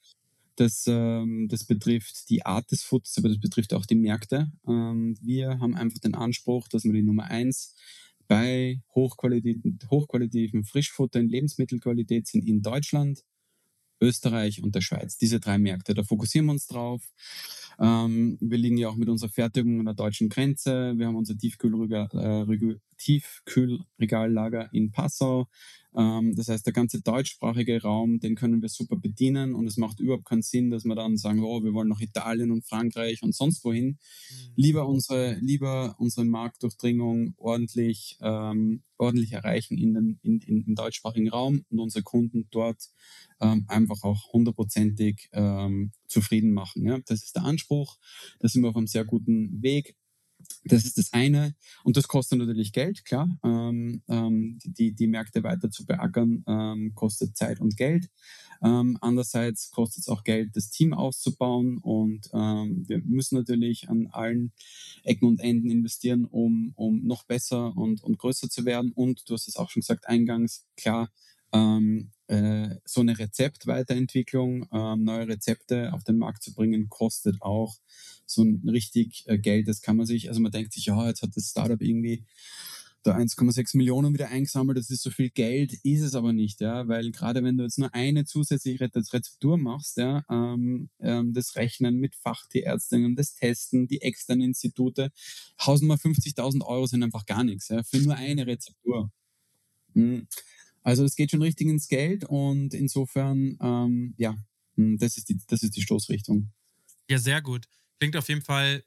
Das, ähm, das betrifft die Art des Foods, aber das betrifft auch die Märkte. Ähm, wir haben einfach den Anspruch, dass wir die Nummer eins bei hochqualitativen, Frischfutter in Lebensmittelqualität sind in Deutschland, Österreich und der Schweiz. Diese drei Märkte, da fokussieren wir uns drauf. Ähm, wir liegen ja auch mit unserer Fertigung an der deutschen Grenze. Wir haben unser Tiefkühlregal, äh, Tiefkühlregallager in Passau. Ähm, das heißt, der ganze deutschsprachige Raum, den können wir super bedienen und es macht überhaupt keinen Sinn, dass wir dann sagen, oh, wir wollen nach Italien und Frankreich und sonst wohin. Mhm. Lieber unsere, lieber unsere Marktdurchdringung ordentlich, ähm, ordentlich erreichen in den, in, in, im deutschsprachigen Raum und unsere Kunden dort ähm, einfach auch hundertprozentig ähm, zufrieden machen. Ja? Das ist der Anspruch. Da sind wir auf einem sehr guten Weg. Das ist das eine. Und das kostet natürlich Geld, klar. Ähm, ähm, die, die Märkte weiter zu beackern, ähm, kostet Zeit und Geld. Ähm, andererseits kostet es auch Geld, das Team auszubauen. Und ähm, wir müssen natürlich an allen Ecken und Enden investieren, um, um noch besser und, und größer zu werden. Und du hast es auch schon gesagt eingangs, klar, ähm, äh, so eine Rezeptweiterentwicklung, ähm, neue Rezepte auf den Markt zu bringen, kostet auch so ein richtig äh, Geld. Das kann man sich, also man denkt sich, ja, jetzt hat das Startup irgendwie da 1,6 Millionen wieder eingesammelt, das ist so viel Geld, ist es aber nicht, ja, weil gerade wenn du jetzt nur eine zusätzliche Rezeptur machst, ja, ähm, ähm, das Rechnen mit Fachtierärztinnen, das Testen, die externen Institute, 1050.000 Euro sind einfach gar nichts, ja, für nur eine Rezeptur. Mhm. Also es geht schon richtig ins Geld und insofern, ähm, ja, hm, das ist, die, das ist die Stoßrichtung. Ja, sehr gut. Klingt auf jeden Fall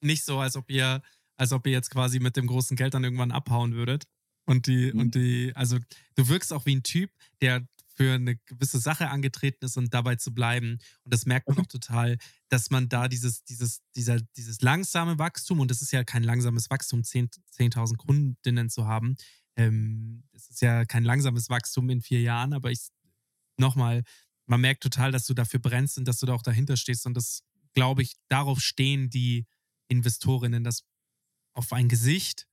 nicht so, als ob ihr, als ob ihr jetzt quasi mit dem großen Geld dann irgendwann abhauen würdet. Und die, mhm. und die, also du wirkst auch wie ein Typ, der für eine gewisse Sache angetreten ist und dabei zu bleiben. Und das merkt man auch total, dass man da dieses, dieses, dieser, dieses langsame Wachstum, und das ist ja kein langsames Wachstum, 10.000 10 Kundinnen zu haben, ähm, es ist ja kein langsames Wachstum in vier Jahren, aber ich nochmal, man merkt total, dass du dafür brennst und dass du da auch dahinter stehst. Und das, glaube ich, darauf stehen die Investorinnen, dass auf ein Gesicht,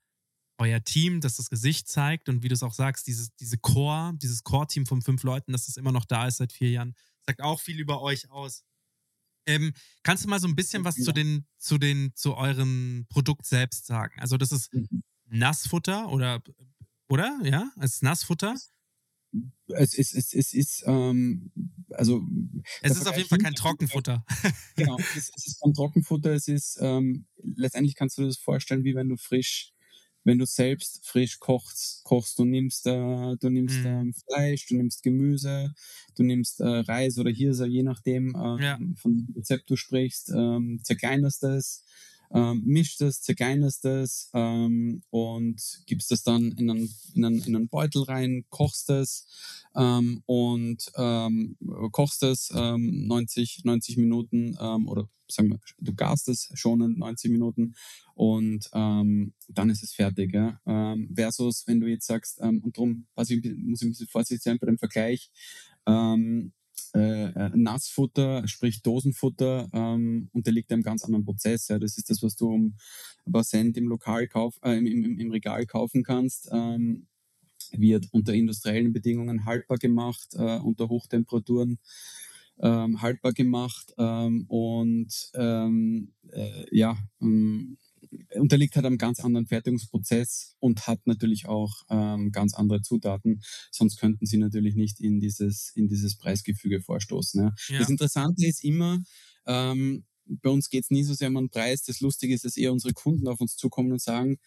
euer Team, dass das Gesicht zeigt und wie du es auch sagst, dieses, diese Core, dieses Core-Team von fünf Leuten, dass es immer noch da ist seit vier Jahren, sagt auch viel über euch aus. Ähm, kannst du mal so ein bisschen was zu den, zu den, zu eurem Produkt selbst sagen? Also, das ist mhm. Nassfutter oder oder? Ja, als Nassfutter? Es ist, es, es ist, ähm, also. Es ist auf jeden Fall kein Trockenfutter. <laughs> genau, es, es, ist kein Trockenfutter. Es ist, ähm, letztendlich kannst du dir das vorstellen, wie wenn du frisch, wenn du selbst frisch kochst, kochst. Du nimmst, äh, du nimmst mhm. äh, Fleisch, du nimmst Gemüse, du nimmst äh, Reis oder Hirse, je nachdem, ähm, ja. von dem Rezept du sprichst, ähm, zerkleinerst es ähm, mischt es, zerkleinerst es ähm, und gibst es dann in einen, in, einen, in einen Beutel rein, kochst es ähm, und ähm, kochst es ähm, 90, 90 Minuten ähm, oder sagen wir, du garst es schon in 90 Minuten und ähm, dann ist es fertig. Ja? Ähm, versus, wenn du jetzt sagst, ähm, und darum muss ich ein bisschen vorsichtig sein bei dem Vergleich, ähm, äh, äh, Nassfutter, sprich Dosenfutter, ähm, unterliegt einem ganz anderen Prozess. Ja. Das ist das, was du um ein paar Cent im Lokal kauf, äh, im, im, im, Regal kaufen kannst. Ähm, wird unter industriellen Bedingungen haltbar gemacht, äh, unter Hochtemperaturen ähm, haltbar gemacht ähm, und ähm, äh, ja, ähm, unterliegt halt einem ganz anderen Fertigungsprozess und hat natürlich auch ähm, ganz andere Zutaten. Sonst könnten sie natürlich nicht in dieses, in dieses Preisgefüge vorstoßen. Ja. Ja. Das Interessante ist immer, ähm, bei uns geht es nie so sehr um den Preis. Das Lustige ist, dass eher unsere Kunden auf uns zukommen und sagen,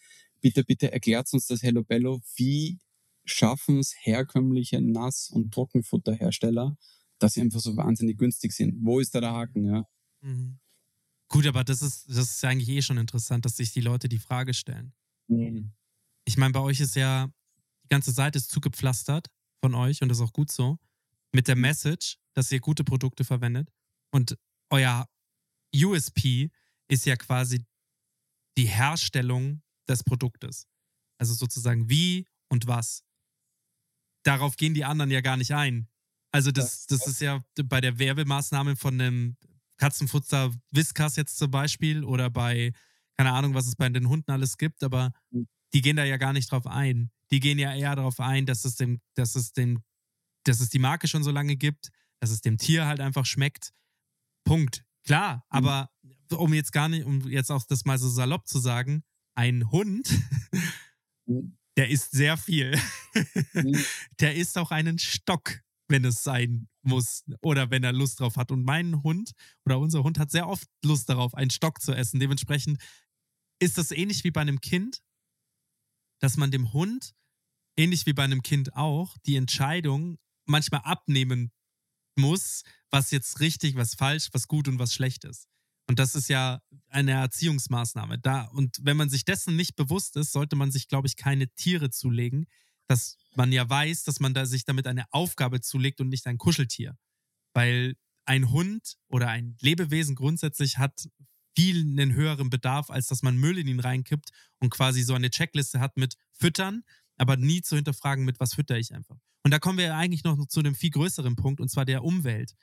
bitte, bitte erklärt uns das Hello Bello, wie schaffen es herkömmliche Nass- und Trockenfutterhersteller, dass sie einfach so wahnsinnig günstig sind. Wo ist da der Haken? Ja? Mhm. Gut, aber das ist, das ist eigentlich eh schon interessant, dass sich die Leute die Frage stellen. Mhm. Ich meine, bei euch ist ja, die ganze Seite ist zugepflastert von euch und das ist auch gut so, mit der Message, dass ihr gute Produkte verwendet. Und euer USP ist ja quasi die Herstellung des Produktes. Also sozusagen wie und was. Darauf gehen die anderen ja gar nicht ein. Also das, das ist ja bei der Werbemaßnahme von einem Katzenfutter Whiskas jetzt zum Beispiel oder bei, keine Ahnung, was es bei den Hunden alles gibt, aber hm. die gehen da ja gar nicht drauf ein. Die gehen ja eher darauf ein, dass es dem, dass es dem, dass es die Marke schon so lange gibt, dass es dem Tier halt einfach schmeckt. Punkt. Klar, mhm. aber um jetzt gar nicht, um jetzt auch das mal so salopp zu sagen, ein Hund, <laughs> mhm. der isst sehr viel. Mhm. <laughs> Der isst auch einen Stock, wenn es sein muss oder wenn er Lust drauf hat. Und mein Hund oder unser Hund hat sehr oft Lust darauf, einen Stock zu essen. Dementsprechend ist das ähnlich wie bei einem Kind, dass man dem Hund, ähnlich wie bei einem Kind auch, die Entscheidung manchmal abnehmen muss, was jetzt richtig, was falsch, was gut und was schlecht ist. Und das ist ja eine Erziehungsmaßnahme. Da, und wenn man sich dessen nicht bewusst ist, sollte man sich, glaube ich, keine Tiere zulegen, dass man ja weiß, dass man da sich damit eine Aufgabe zulegt und nicht ein Kuscheltier. Weil ein Hund oder ein Lebewesen grundsätzlich hat viel einen höheren Bedarf, als dass man Müll in ihn reinkippt und quasi so eine Checkliste hat mit Füttern, aber nie zu hinterfragen, mit was fütter ich einfach. Und da kommen wir ja eigentlich noch zu einem viel größeren Punkt, und zwar der Umwelt.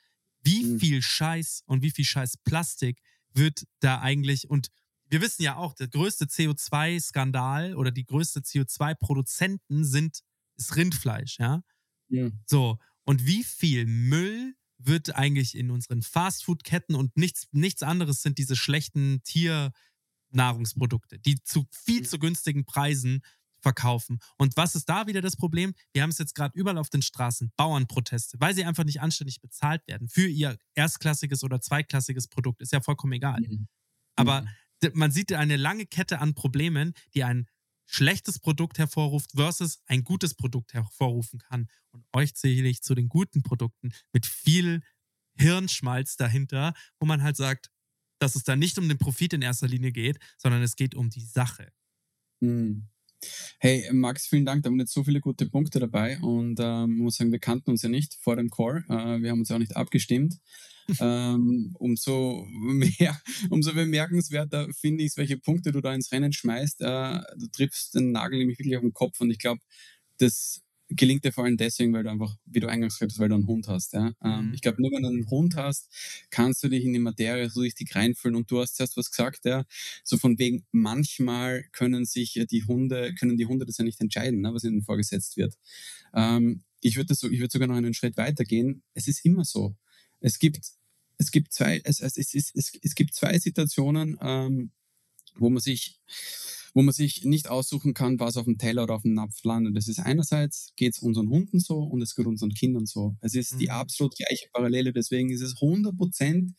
Wie mhm. viel Scheiß und wie viel Scheiß Plastik wird da eigentlich, und wir wissen ja auch, der größte CO2-Skandal oder die größte CO2-Produzenten sind ist Rindfleisch, ja? ja. So, und wie viel Müll wird eigentlich in unseren Fastfood-Ketten und nichts, nichts anderes sind diese schlechten Tiernahrungsprodukte, die zu viel zu günstigen Preisen verkaufen. Und was ist da wieder das Problem? Wir haben es jetzt gerade überall auf den Straßen, Bauernproteste, weil sie einfach nicht anständig bezahlt werden für ihr erstklassiges oder zweitklassiges Produkt. Ist ja vollkommen egal. Mhm. Aber man sieht eine lange Kette an Problemen, die ein schlechtes Produkt hervorruft versus ein gutes Produkt hervorrufen kann. Und euch zähle ich zu den guten Produkten mit viel Hirnschmalz dahinter, wo man halt sagt, dass es da nicht um den Profit in erster Linie geht, sondern es geht um die Sache. Mhm. Hey, Max, vielen Dank. Da waren jetzt so viele gute Punkte dabei und ähm, muss sagen, wir kannten uns ja nicht vor dem Call. Äh, wir haben uns ja auch nicht abgestimmt. <laughs> ähm, umso mehr, umso bemerkenswerter finde ich es, welche Punkte du da ins Rennen schmeißt. Äh, du triffst den Nagel nämlich wirklich auf den Kopf und ich glaube, das gelingt dir vor allem deswegen, weil du einfach, wie du eingangs gesagt hast, weil du einen Hund hast. Ja? Ähm, mhm. Ich glaube, nur wenn du einen Hund hast, kannst du dich in die Materie so richtig reinfühlen. Und du hast zuerst was gesagt, ja, so von wegen, manchmal können sich die Hunde, können die Hunde das ja nicht entscheiden, ne, was ihnen vorgesetzt wird. Ähm, ich würde so, ich würde sogar noch einen Schritt weiter gehen. Es ist immer so. Es gibt, es gibt zwei, es, es, es, es, es gibt zwei Situationen, ähm, wo man sich wo man sich nicht aussuchen kann, was auf dem Teller oder auf dem Napf landet. Das ist einerseits geht es unseren Hunden so und es geht unseren Kindern so. Es ist mhm. die absolut gleiche Parallele. Deswegen ist es 100 Prozent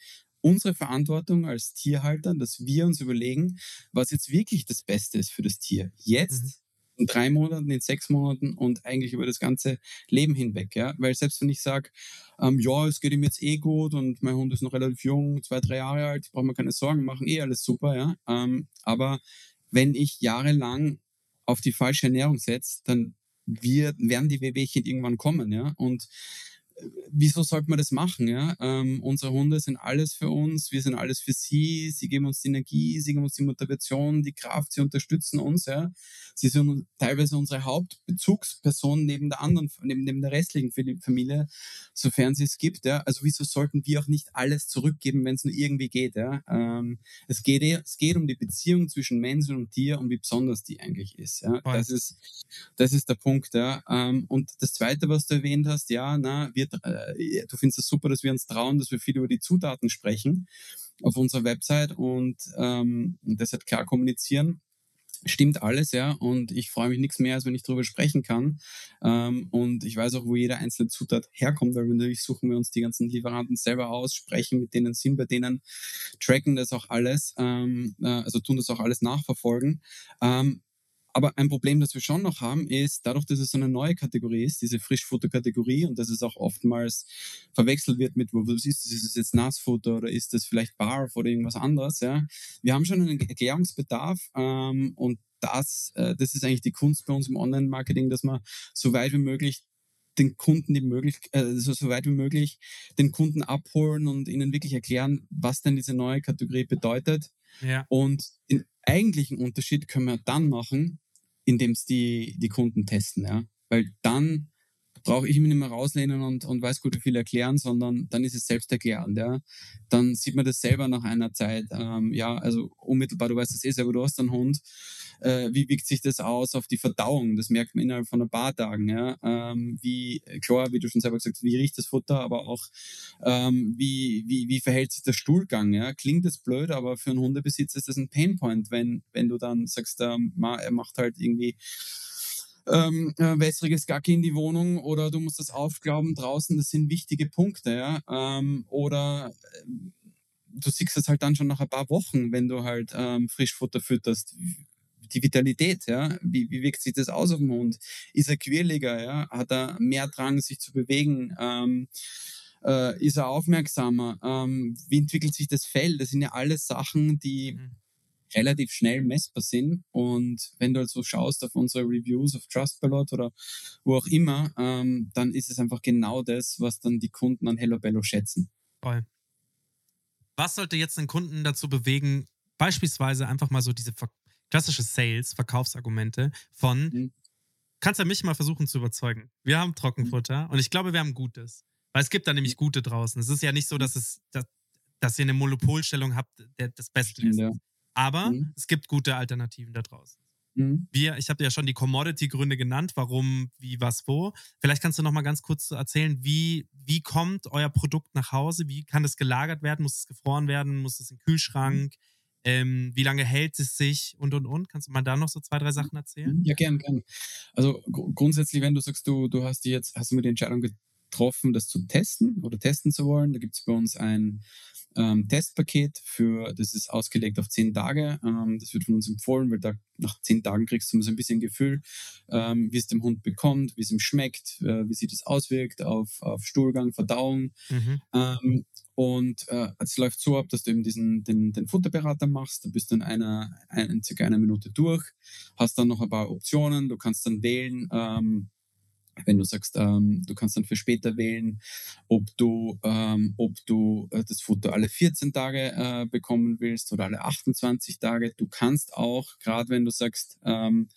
unsere Verantwortung als Tierhalter, dass wir uns überlegen, was jetzt wirklich das Beste ist für das Tier. Jetzt mhm in drei Monaten, in sechs Monaten und eigentlich über das ganze Leben hinweg. Ja? Weil selbst wenn ich sage, ähm, ja, es geht ihm jetzt eh gut und mein Hund ist noch relativ jung, zwei, drei Jahre alt, braucht man keine Sorgen machen, eh alles super, ja. Ähm, aber wenn ich jahrelang auf die falsche Ernährung setze, dann wird, werden die Wehwehchen irgendwann kommen, ja. Und wieso sollte man das machen? Ja? Ähm, unsere Hunde sind alles für uns, wir sind alles für sie, sie geben uns die Energie, sie geben uns die Motivation, die Kraft, sie unterstützen uns. Ja? Sie sind teilweise unsere Hauptbezugsperson neben der anderen, neben, neben der restlichen Familie, sofern sie es gibt. Ja? Also wieso sollten wir auch nicht alles zurückgeben, wenn es nur irgendwie geht? Ja? Ähm, es, geht eh, es geht um die Beziehung zwischen Mensch und Tier und wie besonders die eigentlich ist. Ja? Das, ist das ist der Punkt. Ja? Ähm, und das Zweite, was du erwähnt hast, ja, na, wir äh, du findest es super, dass wir uns trauen, dass wir viel über die Zutaten sprechen auf unserer Website und ähm, das halt klar kommunizieren. Stimmt alles, ja. Und ich freue mich nichts mehr, als wenn ich darüber sprechen kann. Ähm, und ich weiß auch, wo jede einzelne Zutat herkommt, weil natürlich suchen wir uns die ganzen Lieferanten selber aus, sprechen mit denen, sind bei denen, tracken das auch alles, ähm, äh, also tun das auch alles nachverfolgen. Ähm, aber ein Problem, das wir schon noch haben, ist, dadurch, dass es so eine neue Kategorie ist, diese Frischfutterkategorie und dass es auch oftmals verwechselt wird mit, wo was ist das? Ist es jetzt Nassfutter oder ist das vielleicht Barf oder irgendwas anderes? Ja? Wir haben schon einen Erklärungsbedarf ähm, und das, äh, das ist eigentlich die Kunst bei uns im Online-Marketing, dass man so weit wie möglich den Kunden die möglich, äh, so weit wie möglich den Kunden abholen und ihnen wirklich erklären, was denn diese neue Kategorie bedeutet. Ja. Und den eigentlichen Unterschied können wir dann machen, indem es die, die Kunden testen, ja. Weil dann brauche ich mich nicht mehr rauslehnen und, und weiß gut, wie viel erklären, sondern dann ist es selbsterklärend. Ja. Dann sieht man das selber nach einer Zeit. Ähm, ja, also unmittelbar, du weißt es eh selber, du hast einen Hund. Äh, wie wirkt sich das aus auf die Verdauung? Das merkt man innerhalb von ein paar Tagen. Ja. Ähm, wie, klar, wie du schon selber gesagt hast, wie riecht das Futter, aber auch ähm, wie, wie, wie verhält sich der Stuhlgang? Ja. Klingt das blöd, aber für einen Hundebesitzer ist das ein Painpoint, wenn, wenn du dann sagst, ähm, er macht halt irgendwie ähm, äh, wässriges Gacki in die Wohnung oder du musst das aufglauben draußen, das sind wichtige Punkte, ja. Ähm, oder ähm, du siehst es halt dann schon nach ein paar Wochen, wenn du halt ähm, Frischfutter fütterst. Die Vitalität, ja, wie, wie wirkt sich das aus auf dem Hund? Ist er quirliger, ja? Hat er mehr Drang, sich zu bewegen? Ähm, äh, ist er aufmerksamer? Ähm, wie entwickelt sich das Fell? Das sind ja alles Sachen, die mhm relativ schnell messbar sind. Und wenn du also schaust auf unsere Reviews auf Trustpilot oder wo auch immer, ähm, dann ist es einfach genau das, was dann die Kunden an Hello Bello schätzen. Toll. Was sollte jetzt einen Kunden dazu bewegen, beispielsweise einfach mal so diese klassische Sales, Verkaufsargumente von, mhm. kannst du mich mal versuchen zu überzeugen. Wir haben Trockenfutter mhm. und ich glaube, wir haben Gutes. Weil es gibt da nämlich Gute draußen. Es ist ja nicht so, dass es, dass, dass ihr eine Monopolstellung habt, der das Beste ist. Ja. Aber mhm. es gibt gute Alternativen da draußen. Mhm. Wir, ich habe ja schon die Commodity-Gründe genannt, warum, wie, was, wo. Vielleicht kannst du noch mal ganz kurz erzählen, wie, wie kommt euer Produkt nach Hause? Wie kann es gelagert werden? Muss es gefroren werden? Muss es im Kühlschrank? Ähm, wie lange hält es sich und und und? Kannst du mal da noch so zwei, drei Sachen erzählen? Ja, gern, gern. Also gr grundsätzlich, wenn du sagst, du, du hast die jetzt, hast du mir die Entscheidung getroffen, das zu testen oder testen zu wollen, da gibt es bei uns ein ähm, Testpaket für, das ist ausgelegt auf zehn Tage. Ähm, das wird von uns empfohlen, weil da nach zehn Tagen kriegst du so ein bisschen Gefühl, ähm, wie es dem Hund bekommt, wie es ihm schmeckt, äh, wie sich das auswirkt auf, auf Stuhlgang, Verdauung. Mhm. Ähm, und äh, es läuft so ab, dass du eben diesen, den, den Futterberater machst. Du bist dann einer, ein, circa eine Minute durch, hast dann noch ein paar Optionen. Du kannst dann wählen, ähm, wenn du sagst, ähm, du kannst dann für später wählen, ob du, ähm, ob du äh, das Foto alle 14 Tage äh, bekommen willst oder alle 28 Tage. Du kannst auch, gerade wenn du sagst, ähm,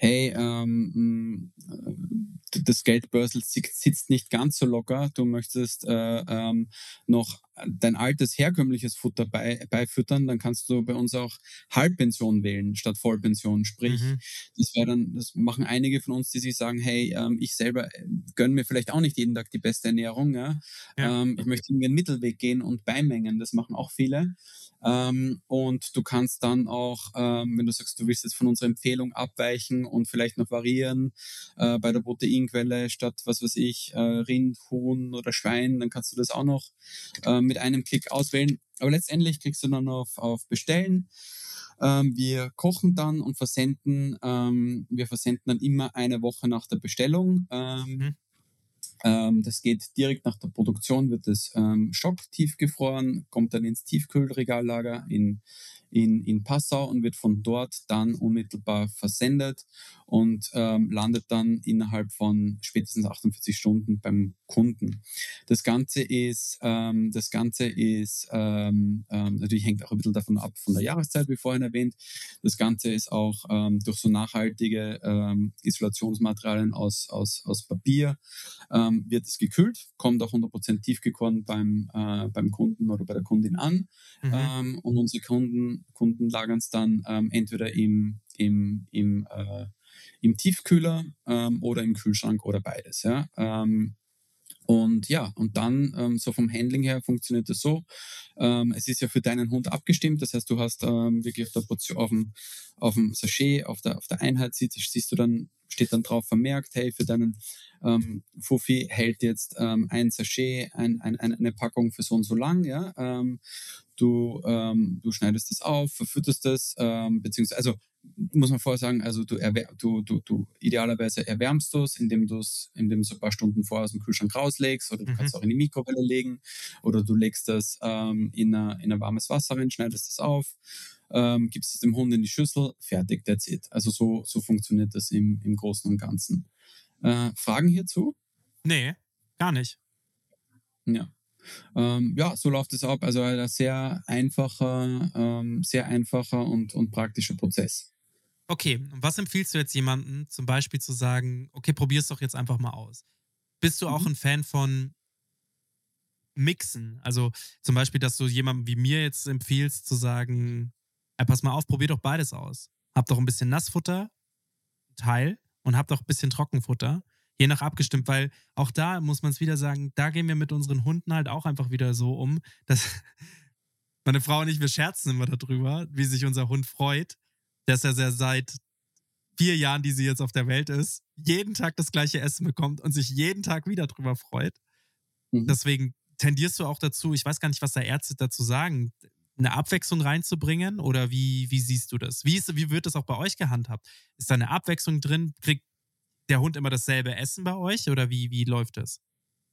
hey, ähm, äh, das Geldbörsel sitzt nicht ganz so locker, du möchtest äh, ähm, noch dein altes herkömmliches Futter bei, beifüttern, dann kannst du bei uns auch Halbpension wählen statt Vollpension. Sprich, mhm. das wäre dann, das machen einige von uns, die sich sagen, hey, ähm, ich selber äh, gönne mir vielleicht auch nicht jeden Tag die beste Ernährung. Ja? ja. Ähm, ich möchte irgendwie einen Mittelweg gehen und beimengen. Das machen auch viele. Ähm, und du kannst dann auch, ähm, wenn du sagst, du willst jetzt von unserer Empfehlung abweichen und vielleicht noch variieren äh, bei der Proteinquelle statt, was weiß ich, äh, Rind, Huhn oder Schwein, dann kannst du das auch noch äh, mit einem Klick auswählen. Aber letztendlich klickst du dann auf, auf Bestellen. Ähm, wir kochen dann und versenden. Ähm, wir versenden dann immer eine Woche nach der Bestellung. Ähm, mhm. Ähm, das geht direkt nach der Produktion, wird es ähm, schocktiefgefroren, kommt dann ins Tiefkühlregallager in in, in Passau und wird von dort dann unmittelbar versendet und ähm, landet dann innerhalb von spätestens 48 Stunden beim Kunden. Das Ganze ist, ähm, das Ganze ist, ähm, ähm, natürlich hängt auch ein bisschen davon ab, von der Jahreszeit, wie vorhin erwähnt. Das Ganze ist auch ähm, durch so nachhaltige ähm, Isolationsmaterialien aus, aus, aus Papier, wird es gekühlt, kommt auch 100% tiefgekocht beim, äh, beim Kunden oder bei der Kundin an. Mhm. Und unsere Kunden Kunden, lagern es dann ähm, entweder im, im, im, äh, im Tiefkühler ähm, oder im Kühlschrank oder beides. Ja? Ähm, und ja, und dann, ähm, so vom Handling her funktioniert das so. Ähm, es ist ja für deinen Hund abgestimmt. Das heißt, du hast ähm, wirklich auf, der Portion, auf, dem, auf dem Sachet, auf der, auf der Einheit siehst, siehst du dann, steht dann drauf vermerkt, hey, für deinen ähm, Fufi hält jetzt ähm, ein Sachet, ein, ein, eine Packung für so und so lang, ja. Ähm, du, ähm, du schneidest das auf, verfütterst das, ähm, beziehungsweise, also muss man vorher sagen, also du, du, du, du idealerweise erwärmst du es, indem du es, indem du ein paar Stunden vorher aus dem Kühlschrank rauslegst oder du mhm. kannst auch in die Mikrowelle legen oder du legst das ähm, in, ein, in ein warmes Wasser rein, schneidest das auf, ähm, gibst es dem Hund in die Schüssel, fertig, that's it. Also so, so funktioniert das im, im Großen und Ganzen. Äh, Fragen hierzu? Nee, gar nicht. Ja. Ähm, ja, so läuft es ab. Also ein sehr einfacher, ähm, sehr einfacher und, und praktischer Prozess. Okay, und was empfiehlst du jetzt jemandem, zum Beispiel zu sagen, okay, probier es doch jetzt einfach mal aus? Bist du auch mhm. ein Fan von Mixen? Also zum Beispiel, dass du jemandem wie mir jetzt empfiehlst, zu sagen, hey, pass mal auf, probier doch beides aus. Hab doch ein bisschen Nassfutter, Teil, und hab doch ein bisschen Trockenfutter je nach abgestimmt, weil auch da muss man es wieder sagen, da gehen wir mit unseren Hunden halt auch einfach wieder so um, dass <laughs> meine Frau und ich, wir scherzen immer darüber, wie sich unser Hund freut, dass er seit vier Jahren, die sie jetzt auf der Welt ist, jeden Tag das gleiche Essen bekommt und sich jeden Tag wieder drüber freut. Mhm. Deswegen tendierst du auch dazu, ich weiß gar nicht, was da Ärzte dazu sagen, eine Abwechslung reinzubringen oder wie, wie siehst du das? Wie, ist, wie wird das auch bei euch gehandhabt? Ist da eine Abwechslung drin? Kriegt der Hund immer dasselbe Essen bei euch oder wie, wie läuft das?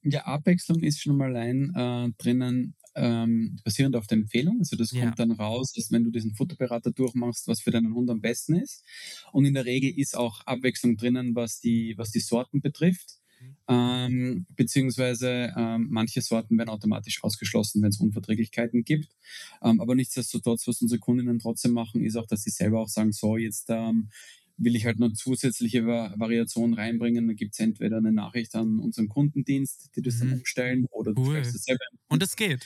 Ja, Abwechslung ist schon mal allein äh, drinnen, ähm, basierend auf der Empfehlung. Also das ja. kommt dann raus, dass wenn du diesen Futterberater durchmachst, was für deinen Hund am besten ist. Und in der Regel ist auch Abwechslung drinnen, was die, was die Sorten betrifft. Mhm. Ähm, beziehungsweise ähm, manche Sorten werden automatisch ausgeschlossen, wenn es Unverträglichkeiten gibt. Ähm, aber nichtsdestotrotz, was unsere Kundinnen trotzdem machen, ist auch, dass sie selber auch sagen, so jetzt ähm, will ich halt noch zusätzliche Variationen reinbringen. Da gibt es entweder eine Nachricht an unseren Kundendienst, die das mhm. dann umstellen, oder cool. du das selber. Und es geht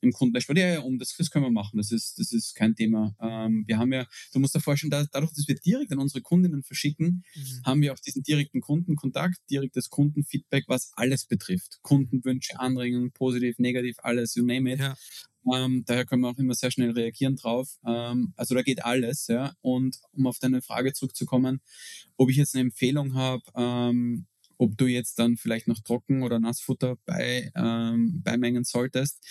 im. Ja, ja, um das, das können wir machen. Das ist, das ist kein Thema. Ähm, wir haben ja, du musst dir vorstellen, da, dadurch, dass wir direkt an unsere Kundinnen verschicken, mhm. haben wir auch diesen direkten Kundenkontakt, direktes Kundenfeedback, was alles betrifft. Kundenwünsche, Anregungen, positiv, negativ, alles, you name it. Ja. Ähm, daher können wir auch immer sehr schnell reagieren drauf. Ähm, also da geht alles, ja. Und um auf deine Frage zurückzukommen, ob ich jetzt eine Empfehlung habe, ähm, ob du jetzt dann vielleicht noch Trocken- oder Nassfutter bei, ähm, beimengen solltest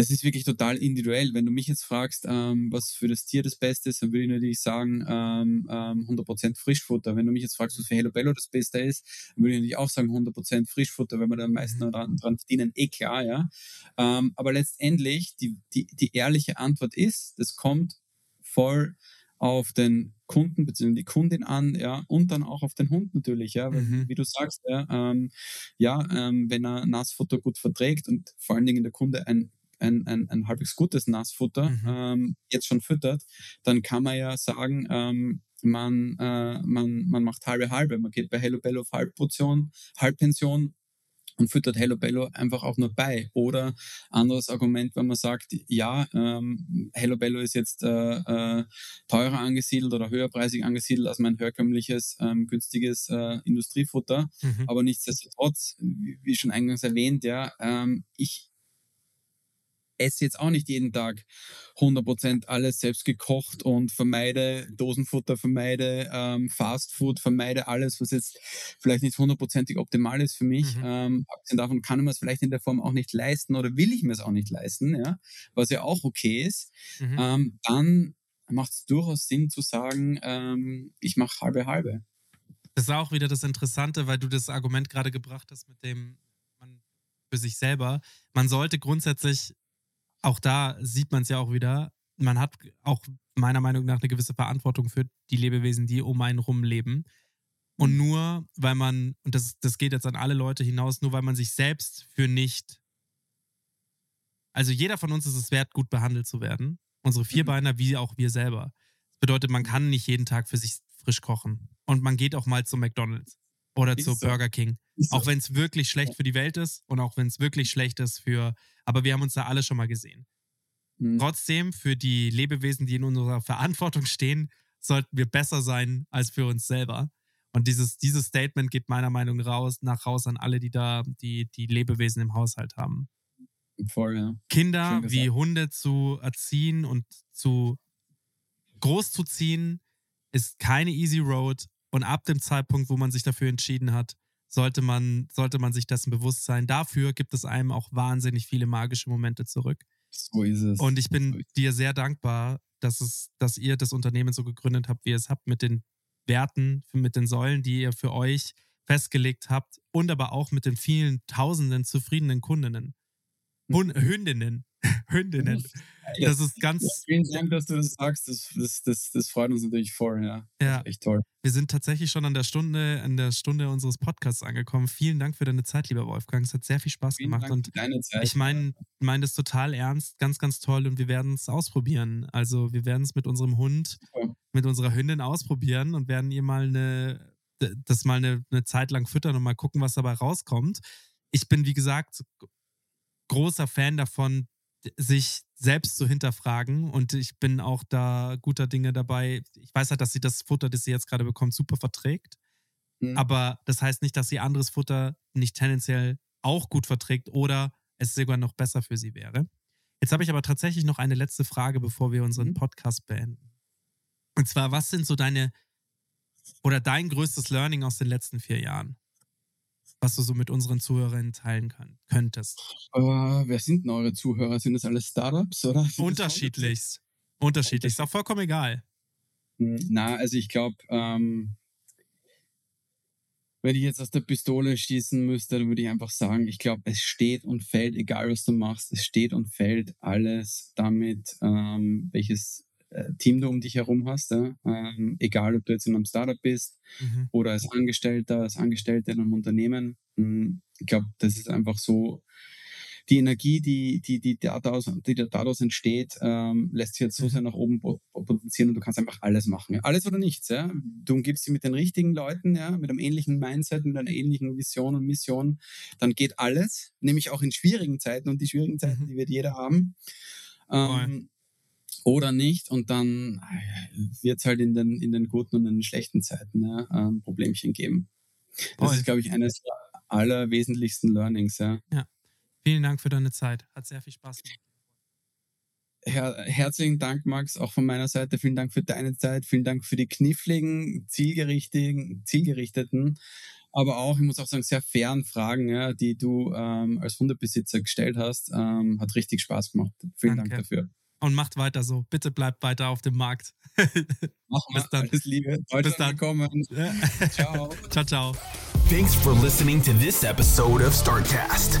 das ist wirklich total individuell. Wenn du mich jetzt fragst, ähm, was für das Tier das Beste ist, dann würde ich natürlich sagen ähm, ähm, 100% Frischfutter. Wenn du mich jetzt fragst, was für Hello Bello das Beste ist, dann würde ich natürlich auch sagen 100% Frischfutter, wenn wir da am meisten mhm. dran, dran verdienen, eh klar, ja. Ähm, aber letztendlich, die, die, die ehrliche Antwort ist, das kommt voll auf den Kunden bzw. die Kundin an, ja, und dann auch auf den Hund natürlich, ja, weil, mhm. wie du sagst, ja, ähm, ja ähm, wenn er Nassfutter gut verträgt und vor allen Dingen der Kunde ein ein, ein, ein halbwegs gutes Nassfutter mhm. ähm, jetzt schon füttert, dann kann man ja sagen, ähm, man, äh, man, man macht halbe halbe. Man geht bei Hello Bello auf Halbportion, Halbpension und füttert Hello Bello einfach auch nur bei. Oder anderes Argument, wenn man sagt, ja, ähm, Hello Bello ist jetzt äh, äh, teurer angesiedelt oder höherpreisig angesiedelt als mein herkömmliches, ähm, günstiges äh, Industriefutter. Mhm. Aber nichtsdestotrotz, wie, schon eingangs erwähnt, ja, ähm, ich, esse jetzt auch nicht jeden Tag 100% alles selbst gekocht und vermeide Dosenfutter, vermeide ähm, Fastfood, vermeide alles, was jetzt vielleicht nicht hundertprozentig optimal ist für mich. Mhm. Ähm, abgesehen davon kann man es vielleicht in der Form auch nicht leisten oder will ich mir es auch nicht leisten, ja, was ja auch okay ist. Mhm. Ähm, dann macht es durchaus Sinn zu sagen, ähm, ich mache halbe halbe. Das ist auch wieder das Interessante, weil du das Argument gerade gebracht hast mit dem, man für sich selber. Man sollte grundsätzlich auch da sieht man es ja auch wieder, man hat auch meiner Meinung nach eine gewisse Verantwortung für die Lebewesen, die um einen rum leben. Und nur weil man, und das, das geht jetzt an alle Leute hinaus, nur weil man sich selbst für nicht, also jeder von uns ist es wert, gut behandelt zu werden. Unsere mhm. Vierbeiner, wie auch wir selber. Das bedeutet, man kann nicht jeden Tag für sich frisch kochen. Und man geht auch mal zu McDonalds oder ist zu so. Burger King. Ist auch wenn es wirklich schlecht für die Welt ist und auch wenn es wirklich schlecht ist für, aber wir haben uns da alle schon mal gesehen. Mhm. Trotzdem, für die Lebewesen, die in unserer Verantwortung stehen, sollten wir besser sein als für uns selber. Und dieses, dieses Statement geht meiner Meinung nach raus an alle, die da die, die Lebewesen im Haushalt haben. Voll, ja. Kinder wie Hunde zu erziehen und zu groß zu ziehen, ist keine easy road. Und ab dem Zeitpunkt, wo man sich dafür entschieden hat, sollte man, sollte man sich dessen bewusst sein. Dafür gibt es einem auch wahnsinnig viele magische Momente zurück. So ist es. Und ich bin so dir sehr dankbar, dass, es, dass ihr das Unternehmen so gegründet habt, wie ihr es habt, mit den Werten, mit den Säulen, die ihr für euch festgelegt habt und aber auch mit den vielen tausenden zufriedenen Kundinnen. Hund, Hündinnen. <laughs> Hündinnen. Das ist ganz. vielen Dank, dass du das sagst. Das, das, das, das freut uns natürlich voll, ja. Ja. echt toll. Wir sind tatsächlich schon an der Stunde, an der Stunde unseres Podcasts angekommen. Vielen Dank für deine Zeit, lieber Wolfgang. Es hat sehr viel Spaß vielen gemacht. Dank und deine Zeit. ich meine mein das total ernst, ganz, ganz toll und wir werden es ausprobieren. Also wir werden es mit unserem Hund, ja. mit unserer Hündin ausprobieren und werden ihr mal eine, das mal eine, eine Zeit lang füttern und mal gucken, was dabei rauskommt. Ich bin, wie gesagt, großer Fan davon, sich selbst zu hinterfragen. Und ich bin auch da guter Dinge dabei. Ich weiß halt, dass sie das Futter, das sie jetzt gerade bekommt, super verträgt. Mhm. Aber das heißt nicht, dass sie anderes Futter nicht tendenziell auch gut verträgt oder es sogar noch besser für sie wäre. Jetzt habe ich aber tatsächlich noch eine letzte Frage, bevor wir unseren mhm. Podcast beenden. Und zwar, was sind so deine Oder dein größtes Learning aus den letzten vier Jahren? Was du so mit unseren Zuhörern teilen können, könntest? Äh, wer sind denn eure Zuhörer? Sind das alles Startups oder? Unterschiedlichst. Unterschiedlich. Ist auch vollkommen egal. Hm, na, also ich glaube, ähm, wenn ich jetzt aus der Pistole schießen müsste, dann würde ich einfach sagen, ich glaube, es steht und fällt, egal was du machst, es steht und fällt alles damit, ähm, welches Team du um dich herum hast. Ja? Ähm, egal, ob du jetzt in einem Startup bist mhm. oder als Angestellter, als Angestellter in einem Unternehmen. Hm, ich glaube, das ist einfach so die Energie, die, die, die, daraus, die daraus entsteht, ähm, lässt sich jetzt so sehr nach oben potenzieren und du kannst einfach alles machen. Ja? Alles oder nichts. Ja? Du umgibst dich mit den richtigen Leuten, ja? mit einem ähnlichen Mindset, mit einer ähnlichen Vision und Mission, dann geht alles, nämlich auch in schwierigen Zeiten und die schwierigen Zeiten, mhm. die wird jeder haben. Ähm, oder nicht und dann wird es halt in den, in den guten und in den schlechten Zeiten ja, ähm, Problemchen geben. Das Voll. ist, glaube ich, eines der allerwesentlichsten Learnings. Ja. ja. Vielen Dank für deine Zeit. Hat sehr viel Spaß gemacht. Her herzlichen Dank, Max, auch von meiner Seite. Vielen Dank für deine Zeit. Vielen Dank für die kniffligen, zielgerichteten, zielgerichteten, aber auch, ich muss auch sagen, sehr fairen Fragen, ja, die du ähm, als Hundebesitzer gestellt hast. Ähm, hat richtig Spaß gemacht. Vielen Danke. Dank dafür. Und macht weiter so. Bitte bleibt weiter auf dem Markt. Mach <laughs> Bis dann. Alles Liebe. Bis dann. Kommen. ciao. <laughs> ciao, ciao. Thanks for listening to this episode of Startcast.